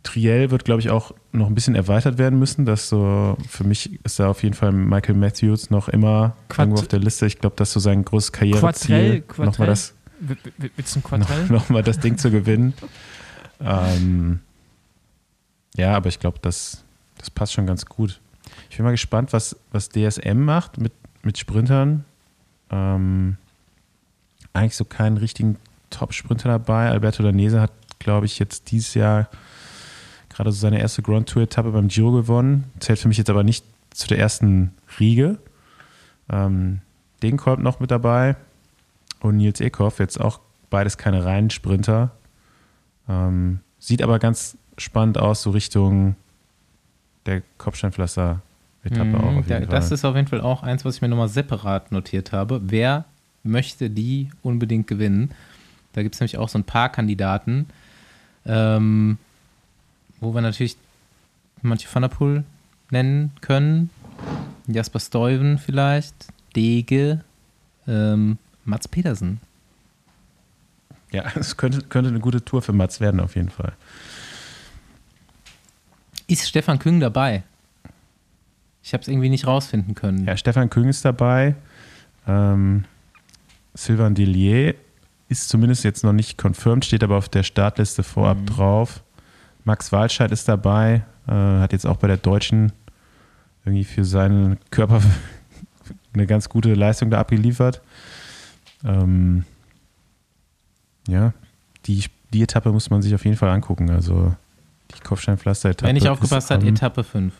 Triell wird, glaube ich, auch noch ein bisschen erweitert werden müssen. Das so, für mich ist da auf jeden Fall Michael Matthews noch immer Quart- irgendwo auf der Liste. Ich glaube, das ist so sein großes Karriereziel, nochmal das, noch, noch mal das Ding zu gewinnen. ähm, ja, aber ich glaube, das, das passt schon ganz gut. Ich bin mal gespannt, was, was DSM macht mit, mit Sprintern. Ähm, eigentlich so keinen richtigen Top-Sprinter dabei. Alberto Danese hat, glaube ich, jetzt dieses Jahr gerade so seine erste Grand Tour-Etappe beim Giro gewonnen. Zählt für mich jetzt aber nicht zu der ersten Riege. Ähm, Degenkolb noch mit dabei und Nils Eckhoff, jetzt auch beides keine reinen Sprinter. Ähm, sieht aber ganz spannend aus, so Richtung der Kopfsteinpflaster-Etappe auch Mhm, auf da, jeden das Fall. ist auf jeden Fall auch eins, was ich mir nochmal separat notiert habe. Wer möchte die unbedingt gewinnen? Da gibt es nämlich auch so ein paar Kandidaten, ähm, wo wir natürlich manche Van der Poel nennen können. Jasper Stuyven vielleicht, Dege, ähm, Mats Pedersen. Ja, es könnte, könnte eine gute Tour für Mats werden, auf jeden Fall. Ist Stefan Küng dabei? Ich habe es irgendwie nicht rausfinden können. Ja, Stefan Küng ist dabei. Ähm, Sylvain Delier ist zumindest jetzt noch nicht confirmed, steht aber auf der Startliste vorab drauf. Max Walscheid ist dabei, äh, hat jetzt auch bei der Deutschen irgendwie für seinen Körper eine ganz gute Leistung da abgeliefert. Ähm, ja, die, die Etappe muss man sich auf jeden Fall angucken. Also die Kopfsteinpflaster-Etappe. Wenn ich aufgepasst habe, Etappe 5.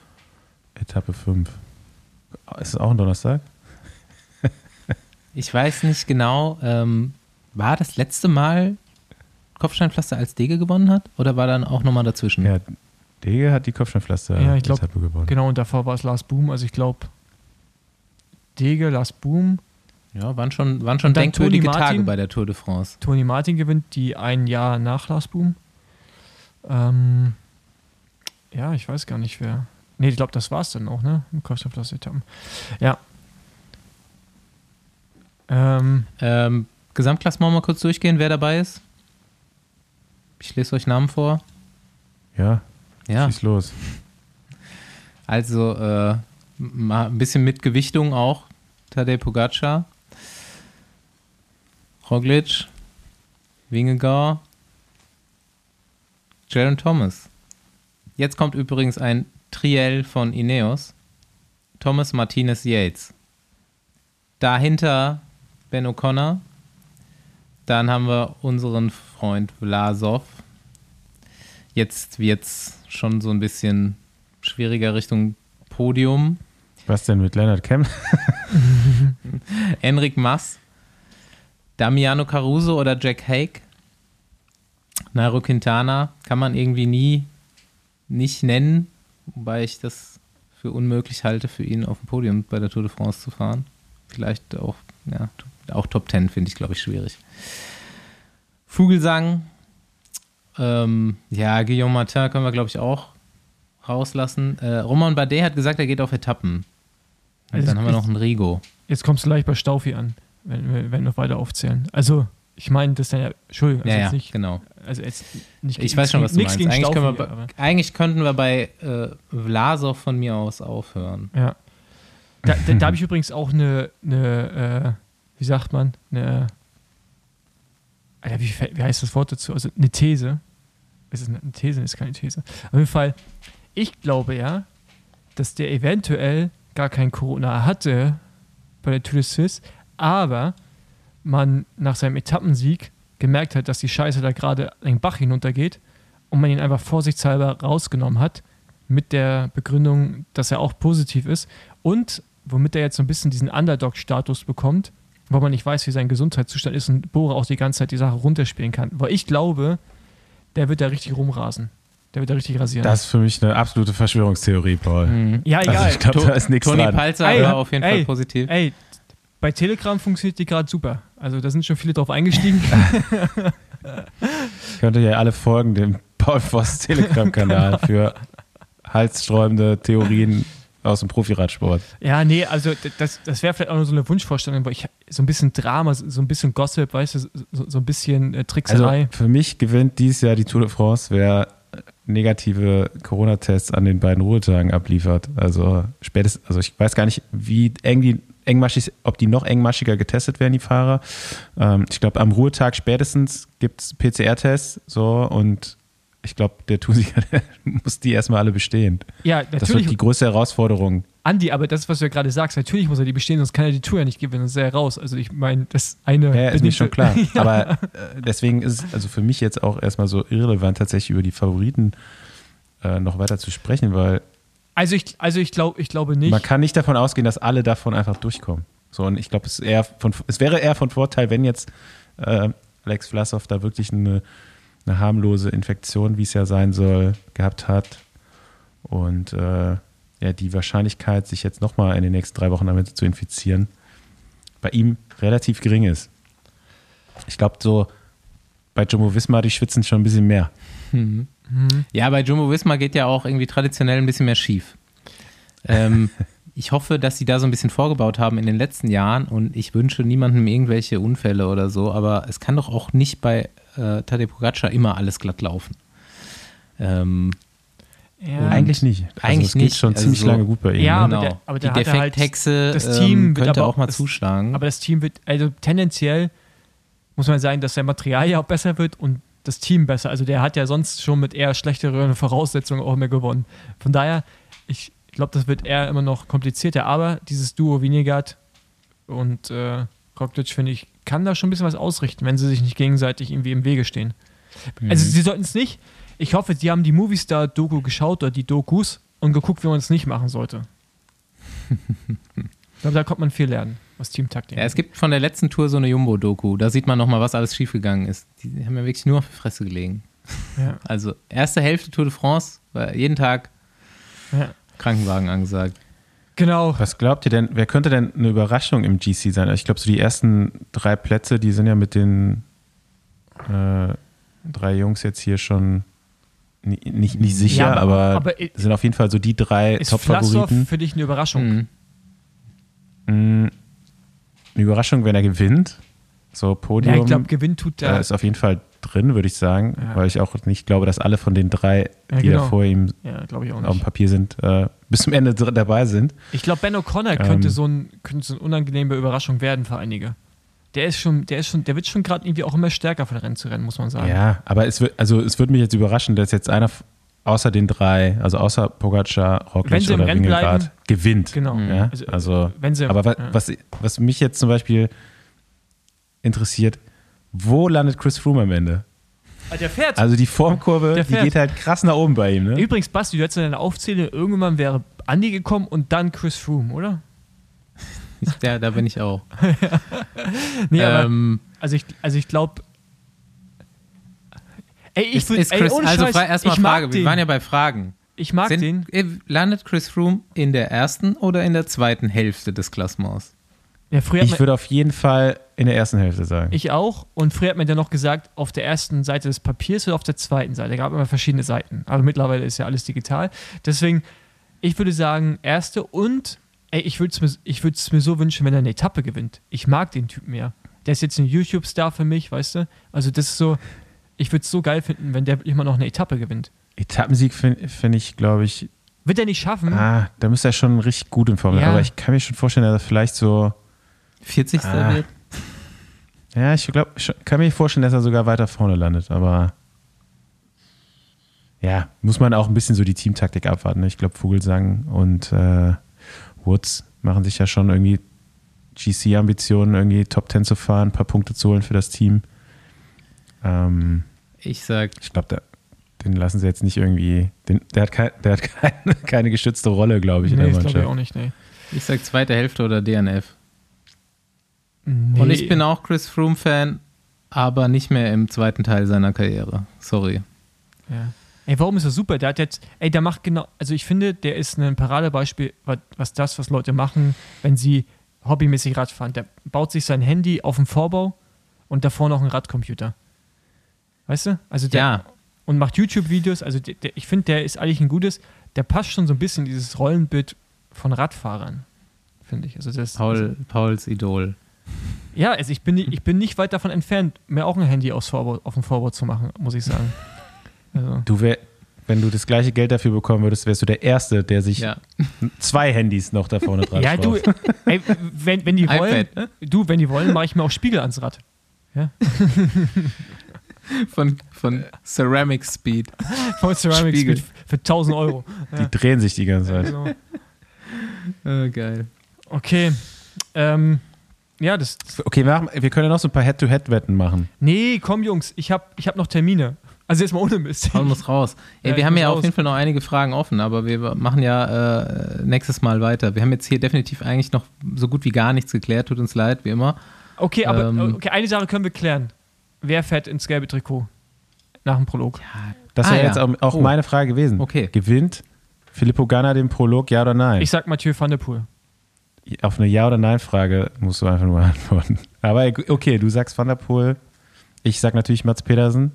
Etappe 5. Ist es auch ein Donnerstag? Ich weiß nicht genau, ähm, war das letzte Mal Kopfsteinpflaster als Dege gewonnen hat? Oder war dann auch nochmal dazwischen? Ja, Dege hat die Kopfsteinpflaster Ja, ich glaub, Etappe gewonnen. Genau, und davor war es Lars Boom. Also ich glaube, Dege, Lars Boom, Ja, waren schon, waren schon denkwürdige Toni Tage Martin. bei der Tour de France. Toni Martin gewinnt die ein Jahr nach Lars Boom. Ähm, ja, ich weiß gar nicht wer. Nee, ich glaube, das war es dann auch, ne? Im Kopfsteinpflaster-Etappen. Ja. Ähm, Ähm, Gesamtklassement mal kurz durchgehen, wer dabei ist. Ich lese euch Namen vor. Ja, Ja, schieß los. also äh, mal ein bisschen mit Gewichtung auch. Tadej Pogacar, Roglic, Wingegaard, Jaron Thomas. Jetzt kommt übrigens ein Triell von Ineos. Thomas Martinez Yates. Dahinter Ben O'Connor. Dann haben wir unseren Freund Vlasov. Jetzt wird es schon so ein bisschen schwieriger Richtung Podium. Was denn mit Leonard Kemp? Enric Mas, Damiano Caruso oder Jack Hake. Nairo Quintana kann man irgendwie nie nicht nennen, wobei ich das für unmöglich halte, für ihn auf dem Podium bei der Tour de France zu fahren. Vielleicht auch, ja, auch Top 10 finde ich, glaube ich, schwierig. Vogelsang, ähm, ja, Guillaume Martin können wir, glaube ich, auch rauslassen. Äh, Roman Bardet hat gesagt, er geht auf Etappen. Und Also dann haben wir noch einen Rigo. jetzt kommst du gleich bei Staufi an, wenn wir, wenn wir noch weiter aufzählen. Also, ich meine, das ist dann ja, Entschuldigung, also ja, jetzt ja, nicht, genau. also jetzt nicht Ich weiß schon, was du meinst. Eigentlich, Staufi, können wir, bei- eigentlich könnten wir bei äh, Vlasov von mir aus aufhören. ja. Da, da, da habe ich übrigens auch eine, eine äh, wie sagt man, eine, Alter, wie, wie heißt das Wort dazu? Also eine These. Ist es eine These? Ist keine These. Auf jeden Fall, ich glaube ja, dass der eventuell gar kein Corona hatte bei der Tour de Suisse, aber man nach seinem Etappensieg gemerkt hat, dass die Scheiße da gerade den Bach hinuntergeht und man ihn einfach vorsichtshalber rausgenommen hat mit der Begründung, dass er auch positiv ist und womit er jetzt so ein bisschen diesen Underdog-Status bekommt, weil man nicht weiß, wie sein Gesundheitszustand ist und Bora auch die ganze Zeit die Sache runterspielen kann. Weil ich glaube, der wird da richtig rumrasen. Der wird da richtig rasieren. Das ist für mich eine absolute Verschwörungstheorie, Paul. Mhm. ja, egal. Also ich glaube, da ist nichts Toni dran. Palzer Ey, war auf jeden ey, Fall positiv. Ey, bei Telegram funktioniert die gerade super. Also da sind schon viele drauf eingestiegen. Könnt ihr ja alle folgen dem Paul Voss Telegram-Kanal für halssträubende Theorien aus dem Profiradsport. ja, nee, also das, das wäre vielleicht auch nur so eine Wunschvorstellung, weil ich so ein bisschen Drama, so ein bisschen Gossip, weißt du, so, so ein bisschen äh, Also Trickserei. für mich gewinnt dieses Jahr die Tour de France, wer negative Corona-Tests an den beiden Ruhetagen abliefert. Also spätestens, also ich weiß gar nicht, wie eng die engmaschig, ob die noch engmaschiger getestet werden, die Fahrer. Ähm, ich glaube, am Ruhetag spätestens gibt es PCR-Tests so und ich glaube, der Tour-Sieger der muss die erstmal alle bestehen. ja, Das wird natürlich, die größte Herausforderung. Andi, aber das, was du ja gerade sagst, natürlich muss er die bestehen, sonst kann er die Tour ja nicht gewinnen, sonst ist er ja raus. Also ich meine, das eine. Ja, ist mir schon klar. Aber äh, deswegen ist es also für mich jetzt auch erstmal so irrelevant, tatsächlich über die Favoriten äh, noch weiter zu sprechen, weil Also ich, also ich, glaub, ich glaube nicht. man kann nicht davon ausgehen, dass alle davon einfach durchkommen. So, und ich glaube, es, ist eher von- es wäre eher von Vorteil, wenn jetzt äh, Alex Vlasov da wirklich eine, eine harmlose Infektion, wie es ja sein soll, gehabt hat. Und äh, ja, die Wahrscheinlichkeit, sich jetzt nochmal in den nächsten drei Wochen damit zu infizieren, bei ihm relativ gering ist. Ich glaube, so bei Jumbo Wismar, die schwitzen schon ein bisschen mehr. Ja, bei Jumbo Visma geht ja auch irgendwie traditionell ein bisschen mehr schief. Ähm, ich hoffe, dass sie da so ein bisschen vorgebaut haben in den letzten Jahren und ich wünsche niemandem irgendwelche Unfälle oder so, aber es kann doch auch nicht bei äh, Tadej Pogacar immer alles glatt laufen. Ähm, ja, Eigentlich nicht. Also Eigentlich es geht nicht. schon Also ziemlich so- lange gut bei ihm. Ja, ne? aber genau. der- aber Die der hatte halt- Defekthexe das ähm, Team wird könnte aber auch mal das- zuschlagen. Aber das Team wird, also tendenziell muss man sagen, dass sein Material ja auch besser wird und das Team besser. Also der hat ja sonst schon mit eher schlechteren Voraussetzungen auch mehr gewonnen. Von daher, ich glaube, das wird eher immer noch komplizierter. Aber dieses Duo Vinegat und äh, Roglic, finde ich, kann da schon ein bisschen was ausrichten, wenn sie sich nicht gegenseitig irgendwie im Wege stehen. Also sie sollten es nicht. Ich hoffe, sie haben die Movistar-Doku geschaut oder die Dokus und geguckt, wie man es nicht machen sollte. ich glaube, da kommt man viel lernen, was Teamtaktik Ja, es gibt von der letzten Tour so eine Jumbo-Doku. Da sieht man nochmal, was alles schiefgegangen ist. Die haben ja wirklich nur auf die Fresse gelegen. Ja. Also, erste Hälfte Tour de France, jeden Tag Ja. Krankenwagen angesagt. Genau. Was glaubt ihr denn, wer könnte denn eine Überraschung im GC sein? Ich glaube, so die ersten drei Plätze, die sind ja mit den äh, drei Jungs jetzt hier schon ni- nicht, nicht sicher, Ja, aber- aber, aber sind auf jeden Fall so die drei Top-Favoriten. für dich eine Überraschung? Mhm. Mm, Eine Überraschung, wenn er gewinnt. So Podium Ja, ich glaube, Gewinn tut äh, der. ist auf jeden Fall drin, würde ich sagen, Ja. weil ich auch nicht glaube, dass alle von den drei, Ja, die da genau. vor ihm auf dem. Papier sind, äh, bis zum Ende dabei sind. Ich glaube, Ben O'Connor könnte, Ähm. so ein, könnte so eine unangenehme Überraschung werden für einige. Der ist schon, der ist schon, der wird schon gerade irgendwie auch immer stärker von Rennen zu Rennen, muss man sagen. Ja, aber es wird, also es würde mich jetzt überraschen, dass jetzt einer außer den drei, also außer Pogacar, Roglic oder Wingegaard, gewinnt. Genau. Ja? Also, Also, wenn sie, aber ja. was, was mich jetzt zum Beispiel interessiert, wo landet Chris Froome am Ende? Ah, der fährt. Also die Formkurve, Der die geht halt krass nach oben bei ihm, ne? Übrigens, Basti, du hättest in deiner Aufzählung irgendwann wäre Andy gekommen und dann Chris Froome, oder? Ja, da bin ich auch. Nee, aber ähm, also ich, also ich glaube. Ey, ich ist, ist Chris, also fra- erstmal Frage, wir waren ja bei Fragen. ich mag Sind, den. äh, landet Chris Froome in der ersten oder in der zweiten Hälfte des Klassements? Ja, Ich würde auf jeden Fall in der ersten Hälfte sagen. ich auch. Und früher hat man ja noch gesagt, auf der ersten Seite des Papiers oder auf der zweiten Seite. Es gab immer verschiedene Seiten. Aber mittlerweile ist ja alles digital. Deswegen, ich würde sagen, erste und ey, ich würde es mir, ich es mir so wünschen, wenn er eine Etappe gewinnt. Ich mag den Typen ja. Der ist jetzt ein YouTube-Star für mich, weißt du? Also, das ist so, ich würde es so geil finden, wenn der immer noch eine Etappe gewinnt. Etappensieg finde find ich, glaube ich, Wird er nicht schaffen? ah, da müsste er schon richtig gut in Form sein. Ja. Aber ich kann mir schon vorstellen, dass er vielleicht so 40. Ah. wird? Ja, ich glaube, ich kann mir vorstellen, dass er sogar weiter vorne landet, aber ja, muss man auch ein bisschen so die Teamtaktik abwarten. ne? Ich glaube, Vogelsang und äh, Woods machen sich ja schon irgendwie GC-Ambitionen, irgendwie Top 10 zu fahren, ein paar Punkte zu holen für das Team. Ähm, Ich sag, ich glaube, den lassen sie jetzt nicht irgendwie, den, der hat, kein, der hat keine, keine geschützte Rolle, glaube ich, in nee, der das glaube ich Mannschaft. auch nicht, nee. ich sag zweite Hälfte oder DNF. Nee. Und ich bin auch Chris Froome-Fan, aber nicht mehr im zweiten Teil seiner Karriere. Sorry. Ja. Ey, warum ist er super? Der hat jetzt, ey, der macht genau, also ich finde, der ist ein Paradebeispiel, was, was das, was Leute machen, wenn sie hobbymäßig Rad fahren. Der baut sich sein Handy auf den Vorbau und davor noch einen Radcomputer. Weißt du? Also der, Ja, und macht YouTube-Videos. Also der, der, ich finde, der ist eigentlich ein gutes, der passt schon so ein bisschen in dieses Rollenbild von Radfahrern, finde ich. Also das, Paul, Pauls Idol. Ja, also ich bin, nicht- ich bin nicht weit davon entfernt, mir auch ein Handy aufs Vorbau, auf dem Vorbau zu machen, muss ich sagen. Also, Du wär, wenn du das gleiche Geld dafür bekommen würdest, wärst du der Erste, der sich Ja. zwei Handys noch da vorne dran ja, du, ey, wenn, wenn die wollen, iPad, ne? du, wenn die wollen, mache ich mir auch Spiegel ans Rad. Von, von Ceramic Speed. Von Ceramic Spiegel. Speed für 1000 Euro. Die drehen sich die ganze Zeit. Genau. Äh, geil. Okay. Ähm, ja, das. Okay, wir, machen, wir können ja noch so ein paar Head-to-Head-Wetten machen. Nee, komm, Jungs, ich habe ich hab noch Termine. Also jetzt mal ohne Mist. Paul muss raus. Ey, Ja, wir haben ja raus. auf jeden Fall noch einige Fragen offen, aber wir machen ja äh, nächstes Mal weiter. Wir haben jetzt hier definitiv eigentlich noch so gut wie gar nichts geklärt. Tut uns leid, wie immer. Okay, aber Ähm. okay, eine Sache können wir klären. Wer fährt ins gelbe Trikot? Nach dem Prolog. Das Ah, wäre ja. jetzt auch, auch Oh. meine Frage gewesen. Okay. Gewinnt Filippo Ganna den Prolog, ja oder nein? Ich sag Mathieu van der Poel. Auf eine Ja- oder Nein-Frage musst du einfach nur antworten. Aber okay, du sagst Van der Poel. Ich sag natürlich Mats Pedersen.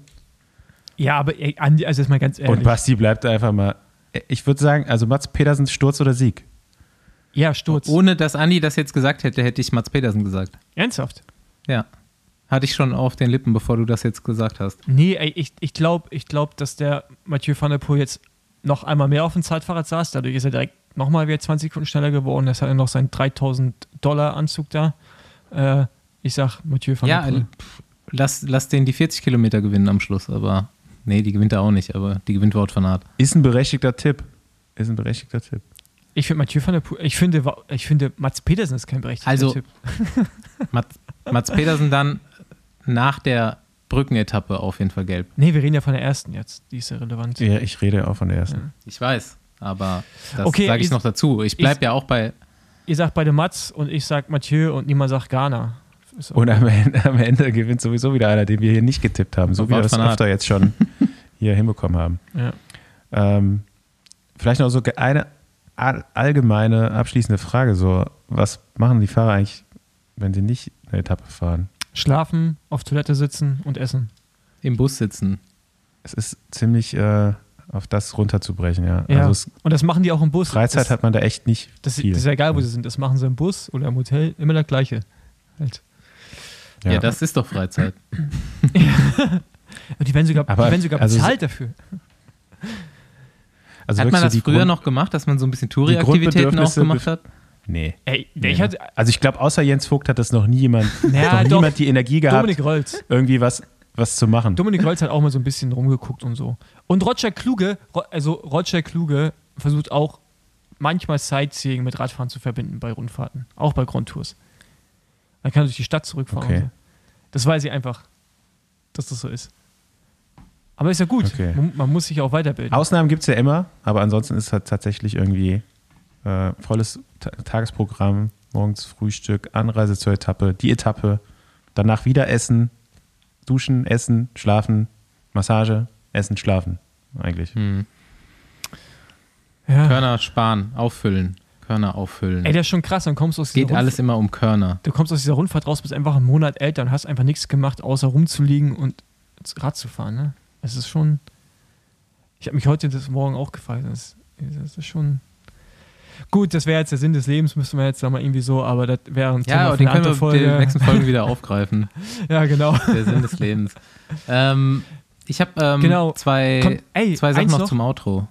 Ja, aber ey, Andi, also jetzt mal ganz ehrlich. Und Basti bleibt einfach mal. Ich würde sagen, also Mats Pedersen, Sturz oder Sieg? ja, Sturz. Ohne dass Andi das jetzt gesagt hätte, hätte ich Mats Pedersen gesagt. Ernsthaft? Ja. Hatte ich schon auf den Lippen, bevor du das jetzt gesagt hast. Nee, ey, ich, ich glaube, ich glaub, dass der Mathieu van der Poel jetzt noch einmal mehr auf dem Zeitfahrrad saß. Dadurch ist er direkt nochmal wieder 20 Sekunden schneller geworden. Jetzt hat er noch seinen 3000 Dollar Anzug da. Äh, ich sag Mathieu van Ja, der Poel. lass, lass den die 40 Kilometer gewinnen am Schluss, aber nee, die gewinnt er auch nicht, aber die gewinnt Wout van Aert. Ist ein berechtigter Tipp. Ist ein berechtigter Tipp. Ich finde Mathieu van der Poel, ich finde, ich finde Mats Pedersen ist kein berechtigter Also- Tipp. Mats, Mats Pedersen dann nach der Brückenetappe auf jeden Fall gelb. Nee, wir reden ja von der ersten jetzt. Die ist ja relevant. Ja, ich rede auch von der ersten. Ich weiß, aber das Okay, sage ich ich- noch dazu. Ich bleibe ja auch bei. Ihr sagt beide Mats und ich sag Mathieu und niemand sagt Ghana. Auch- Und am Ende, am Ende gewinnt sowieso wieder einer, den wir hier nicht getippt haben, so wie wir das öfter jetzt schon hier hinbekommen haben. ja. Ähm, vielleicht noch so eine all- allgemeine abschließende Frage: so, Was machen die Fahrer eigentlich, wenn sie nicht eine Etappe fahren? Schlafen, auf Toilette sitzen und essen. Im Bus sitzen. Es ist ziemlich äh, auf das runterzubrechen, ja. Ja. Also es, Und das machen die auch im Bus. Freizeit das, hat man da echt nicht das, viel. das ist ja egal, wo sie sind. Das machen sie im Bus oder im Hotel. Immer das Gleiche. Halt. Ja, das ist doch Freizeit. Die werden sogar, Aber- die werden sogar also bezahlt dafür. also hat man das früher Grund- noch gemacht, dass man so ein bisschen Touri-Aktivitäten auch gemacht hat? Nee. Ey, nee ich ne? hatte. also ich glaube, außer Jens Vogt hat das noch nie jemand, Ja, doch. niemand die Energie gehabt, Dominik Rolz. irgendwie was, was zu machen. Dominik Rolz hat auch mal so ein bisschen rumgeguckt und so. Und Roger Kluge, also Roger Kluge versucht auch manchmal Sightseeing mit Radfahren zu verbinden bei Rundfahrten. Auch bei Grand Tours. Man kann durch die Stadt zurückfahren. Okay. So. Das weiß ich einfach, dass das so ist. Aber ist ja gut. Okay. Man, man muss sich auch weiterbilden. Ausnahmen gibt es ja immer, aber ansonsten ist es halt tatsächlich irgendwie äh, volles Ta Tagesprogramm, morgens Frühstück, Anreise zur Etappe, die Etappe, danach wieder essen, duschen, essen, schlafen, Massage, essen, schlafen, eigentlich. Hm. ja. Körner sparen, auffüllen. Körner auffüllen. Ey, das ist schon krass. Dann kommst du aus dieser Geht alles immer um Körner. du kommst aus dieser Rundfahrt raus, bist einfach einen Monat älter und hast einfach nichts gemacht, außer rumzuliegen und Rad zu fahren. Ne? Es ist schon. Ich habe mich heute das Morgen auch gefragt. Das, das ist schon. Gut, das wäre jetzt der Sinn des Lebens, müsste man jetzt da mal irgendwie so, aber das wäre ein Ja, Thema den können wir in den Folge. nächsten Folgen wieder aufgreifen. Ja, genau. Der Sinn des Lebens. Ähm, ich habe ähm, Genau. zwei, Kommt, ey, zwei Sachen noch, noch, zum Outro.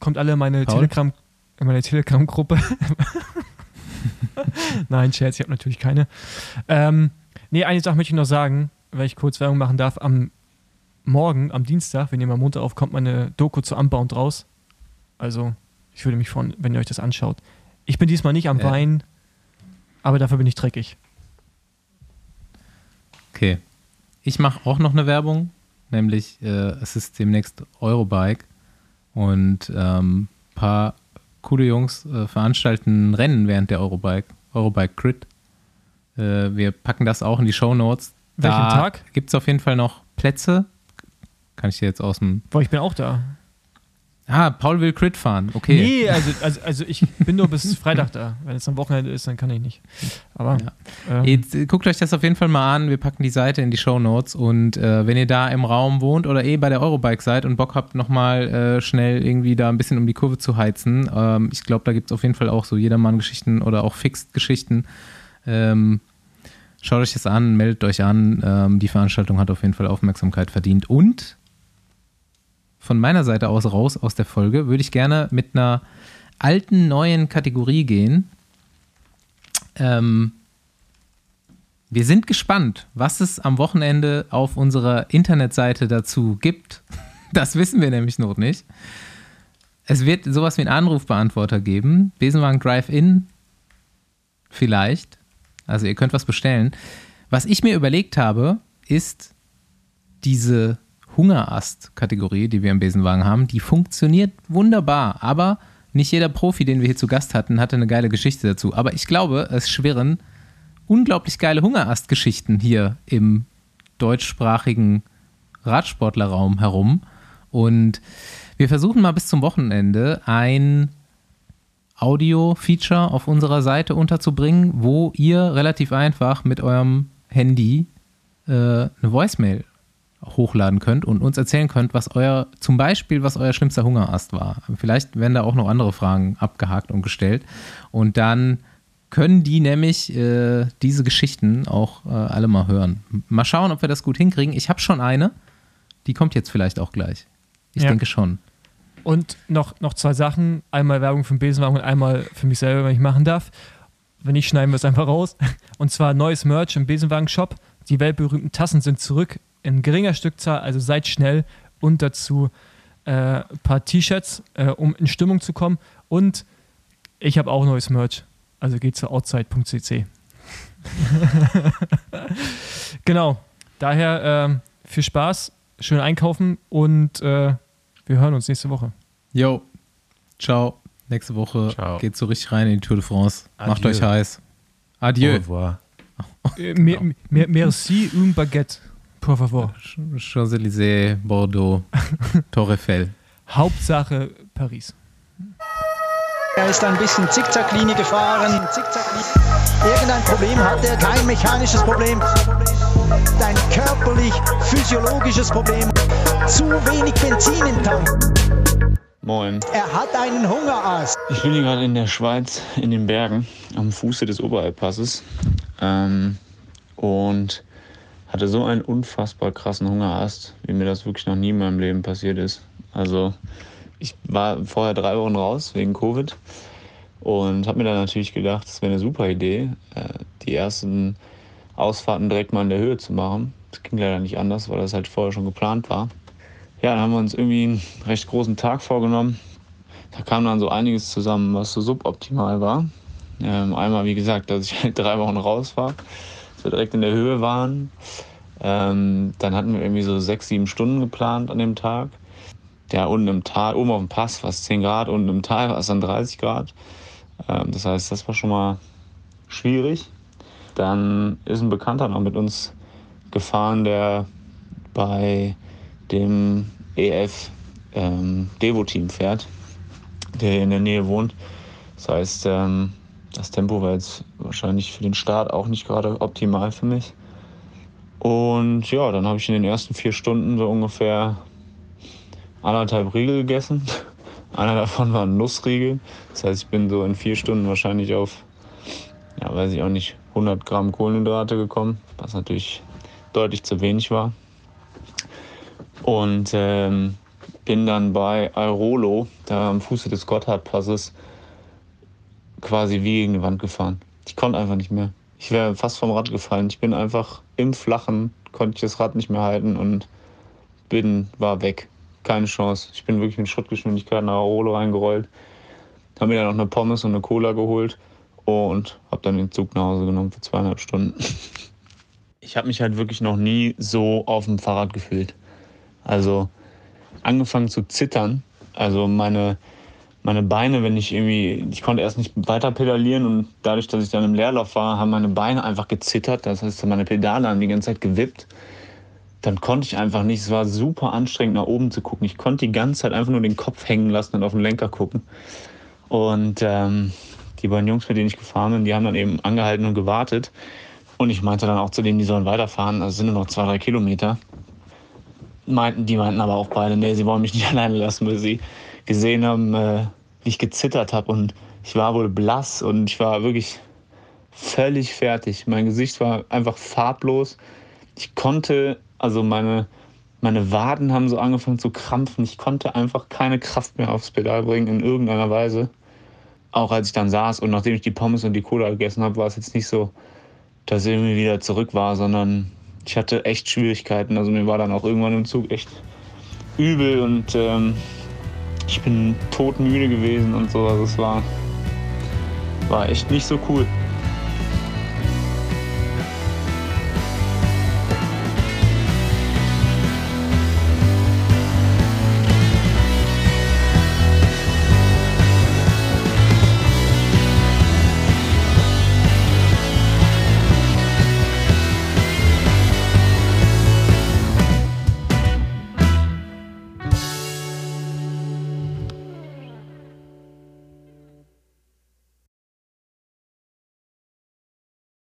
kommt alle in meine Paul? Telegram, in meine Telegram-Gruppe. Nein, Scherz, ich habe natürlich keine. Ähm, nee, eine Sache möchte ich noch sagen, weil ich kurz Werbung machen darf. Am Morgen, am Dienstag, wir nehmen am Montag auf, kommt meine Doku zu Unbound raus. Also, ich würde mich freuen, wenn ihr euch das anschaut. Ich bin diesmal nicht am. Wein, aber dafür bin ich dreckig. Okay. Ich mache auch noch eine Werbung, nämlich äh, es ist demnächst Eurobike und ähm, ein paar coole Jungs äh, veranstalten Rennen während der Eurobike, Eurobike Crit. Äh, wir packen das auch in die Show Notes. Welchen da Tag? Gibt es auf jeden Fall noch Plätze. Kann ich dir jetzt aus dem. Boah, ich bin auch da. Ah, Paul will Crit fahren. Okay. Nee, also, also, also ich bin nur bis Freitag da. Wenn es am Wochenende ist, dann kann ich nicht. Aber Ja. ähm, Jetzt, äh, guckt euch das auf jeden Fall mal an. Wir packen die Seite in die Show Notes und äh, wenn ihr da im Raum wohnt oder eh bei der Eurobike seid und Bock habt, nochmal äh, schnell irgendwie da ein bisschen um die Kurve zu heizen, ähm, ich glaube, da gibt es auf jeden Fall auch so Jedermann-Geschichten oder auch Fixed-Geschichten. Ähm, schaut euch das an, meldet euch an. Ähm, die Veranstaltung hat auf jeden Fall Aufmerksamkeit verdient. Und von meiner Seite aus raus aus der Folge würde ich gerne mit einer alten, neuen Kategorie gehen. Ähm, wir sind gespannt, was es am Wochenende auf unserer Internetseite dazu gibt. Das wissen wir nämlich noch nicht. Es wird sowas wie einen Anrufbeantworter geben. Besenwagen Drive-In vielleicht. Also ihr könnt was bestellen. Was ich mir überlegt habe, ist diese Hungerast-Kategorie, die wir im Besenwagen haben, die funktioniert wunderbar. Aber nicht jeder Profi, den wir hier zu Gast hatten, hatte eine geile Geschichte dazu. Aber ich glaube, es schwirren unglaublich geile Hungerast-Geschichten hier im deutschsprachigen Radsportlerraum herum. Und wir versuchen mal bis zum Wochenende ein Audio-Feature auf unserer Seite unterzubringen, wo ihr relativ einfach mit eurem Handy äh, eine Voicemail hochladen könnt und uns erzählen könnt, was euer, zum Beispiel, was euer schlimmster Hungerast war. Vielleicht werden da auch noch andere Fragen abgehakt und gestellt. Und dann können die nämlich äh, diese Geschichten auch äh, alle mal hören. Mal schauen, ob wir das gut hinkriegen. Ich habe schon eine, die kommt jetzt vielleicht auch gleich. Ich Ja. denke schon. Und noch, noch zwei Sachen. Einmal Werbung für den Besenwagen und einmal für mich selber, wenn ich machen darf. Wenn nicht, schneiden wir es einfach raus. Und zwar neues Merch im Besenwagen-Shop. Die weltberühmten Tassen sind zurück in geringer Stückzahl, also seid schnell. Und dazu äh, ein paar T-Shirts, äh, um in Stimmung zu kommen. Und ich habe auch neues Merch. Also geht zu outside.cc. genau. Daher ähm, viel Spaß, schön einkaufen und äh, wir hören uns nächste Woche. Jo, ciao. Nächste Woche Ciao. geht's so richtig rein in die Tour de France. Macht Adieu. euch heiß. Au Adieu. revoir. Äh, mer- mer- merci un baguette, por favor. Champs-Élysées, Bordeaux, Torre Eiffel. Hauptsache Paris. Er ist ein bisschen Zickzacklinie gefahren. Zickzacklinie. Irgendein Problem hat er, kein mechanisches Problem. Ein körperlich, physiologisches Problem. Zu wenig Benzin im Tank. Moin. Er hat einen Hungerast. Ich bin hier gerade in der Schweiz, in den Bergen, am Fuße des Oberalppasses. Ähm, und hatte so einen unfassbar krassen Hungerast, wie mir das wirklich noch nie in meinem Leben passiert ist. Also, ich war vorher drei Wochen raus wegen Covid und habe mir dann natürlich gedacht, das wäre eine super Idee, äh, die ersten Ausfahrten direkt mal in der Höhe zu machen. Das ging leider nicht anders, weil das halt vorher schon geplant war. Ja, dann haben wir uns irgendwie einen recht großen Tag vorgenommen. Da kam dann so einiges zusammen, was so suboptimal war. Ähm, einmal, wie gesagt, dass ich halt drei Wochen raus war, wir direkt in der Höhe waren. Ähm, dann hatten wir irgendwie so sechs, sieben Stunden geplant an dem Tag. Ja, unten im Tal, oben auf dem Pass war es 10 Grad, unten im Tal war es dann 30 Grad. Ähm, das heißt, das war schon mal schwierig. Dann ist ein Bekannter noch mit uns gefahren, der bei dem EF ähm, Devo-Team fährt, der in der Nähe wohnt. Das heißt, ähm, das Tempo war jetzt wahrscheinlich für den Start auch nicht gerade optimal für mich. Und ja, dann habe ich in den ersten vier Stunden so ungefähr anderthalb Riegel gegessen. Einer davon war ein Nussriegel. Das heißt, ich bin so in vier Stunden wahrscheinlich auf, ja, weiß ich auch nicht, 100 Gramm Kohlenhydrate gekommen, was natürlich deutlich zu wenig war. Und ähm, bin dann bei Airolo, da am Fuße des Gotthardpasses, quasi wie gegen die Wand gefahren. Ich konnte einfach nicht mehr. Ich wäre fast vom Rad gefallen. Ich bin einfach im Flachen, konnte ich das Rad nicht mehr halten und bin, war weg. Keine Chance. Ich bin wirklich mit Schrittgeschwindigkeit nach Airolo reingerollt. Habe mir dann noch eine Pommes und eine Cola geholt und habe dann den Zug nach Hause genommen für zweieinhalb Stunden. Ich habe mich halt wirklich noch nie so auf dem Fahrrad gefühlt. Also angefangen zu zittern. Also meine, meine Beine, wenn ich irgendwie, ich konnte erst nicht weiter pedalieren und dadurch, dass ich dann im Leerlauf war, haben meine Beine einfach gezittert. Das heißt, meine Pedale haben die ganze Zeit gewippt. dann konnte ich einfach nicht. Es war super anstrengend, nach oben zu gucken. Ich konnte die ganze Zeit einfach nur den Kopf hängen lassen und auf den Lenker gucken. Und ähm, die beiden Jungs, mit denen ich gefahren bin, die haben dann eben angehalten und gewartet. Und ich meinte dann auch zu denen, die sollen weiterfahren. Also sind nur noch zwei, drei Kilometer. Meinten, die meinten aber auch beide, nee, sie wollen mich nicht alleine lassen, weil sie gesehen haben, äh, wie ich gezittert habe. Und ich war wohl blass und ich war wirklich völlig fertig. Mein Gesicht war einfach farblos. Ich konnte, also meine, meine Waden haben so angefangen zu krampfen. Ich konnte einfach keine Kraft mehr aufs Pedal bringen in irgendeiner Weise. Auch als ich dann saß und nachdem ich die Pommes und die Cola gegessen habe, war es jetzt nicht so, dass ich irgendwie wieder zurück war, sondern ich hatte echt Schwierigkeiten. Also mir war dann auch irgendwann im Zug echt übel und ähm, ich bin todmüde gewesen und so. Also es war, war echt nicht so cool.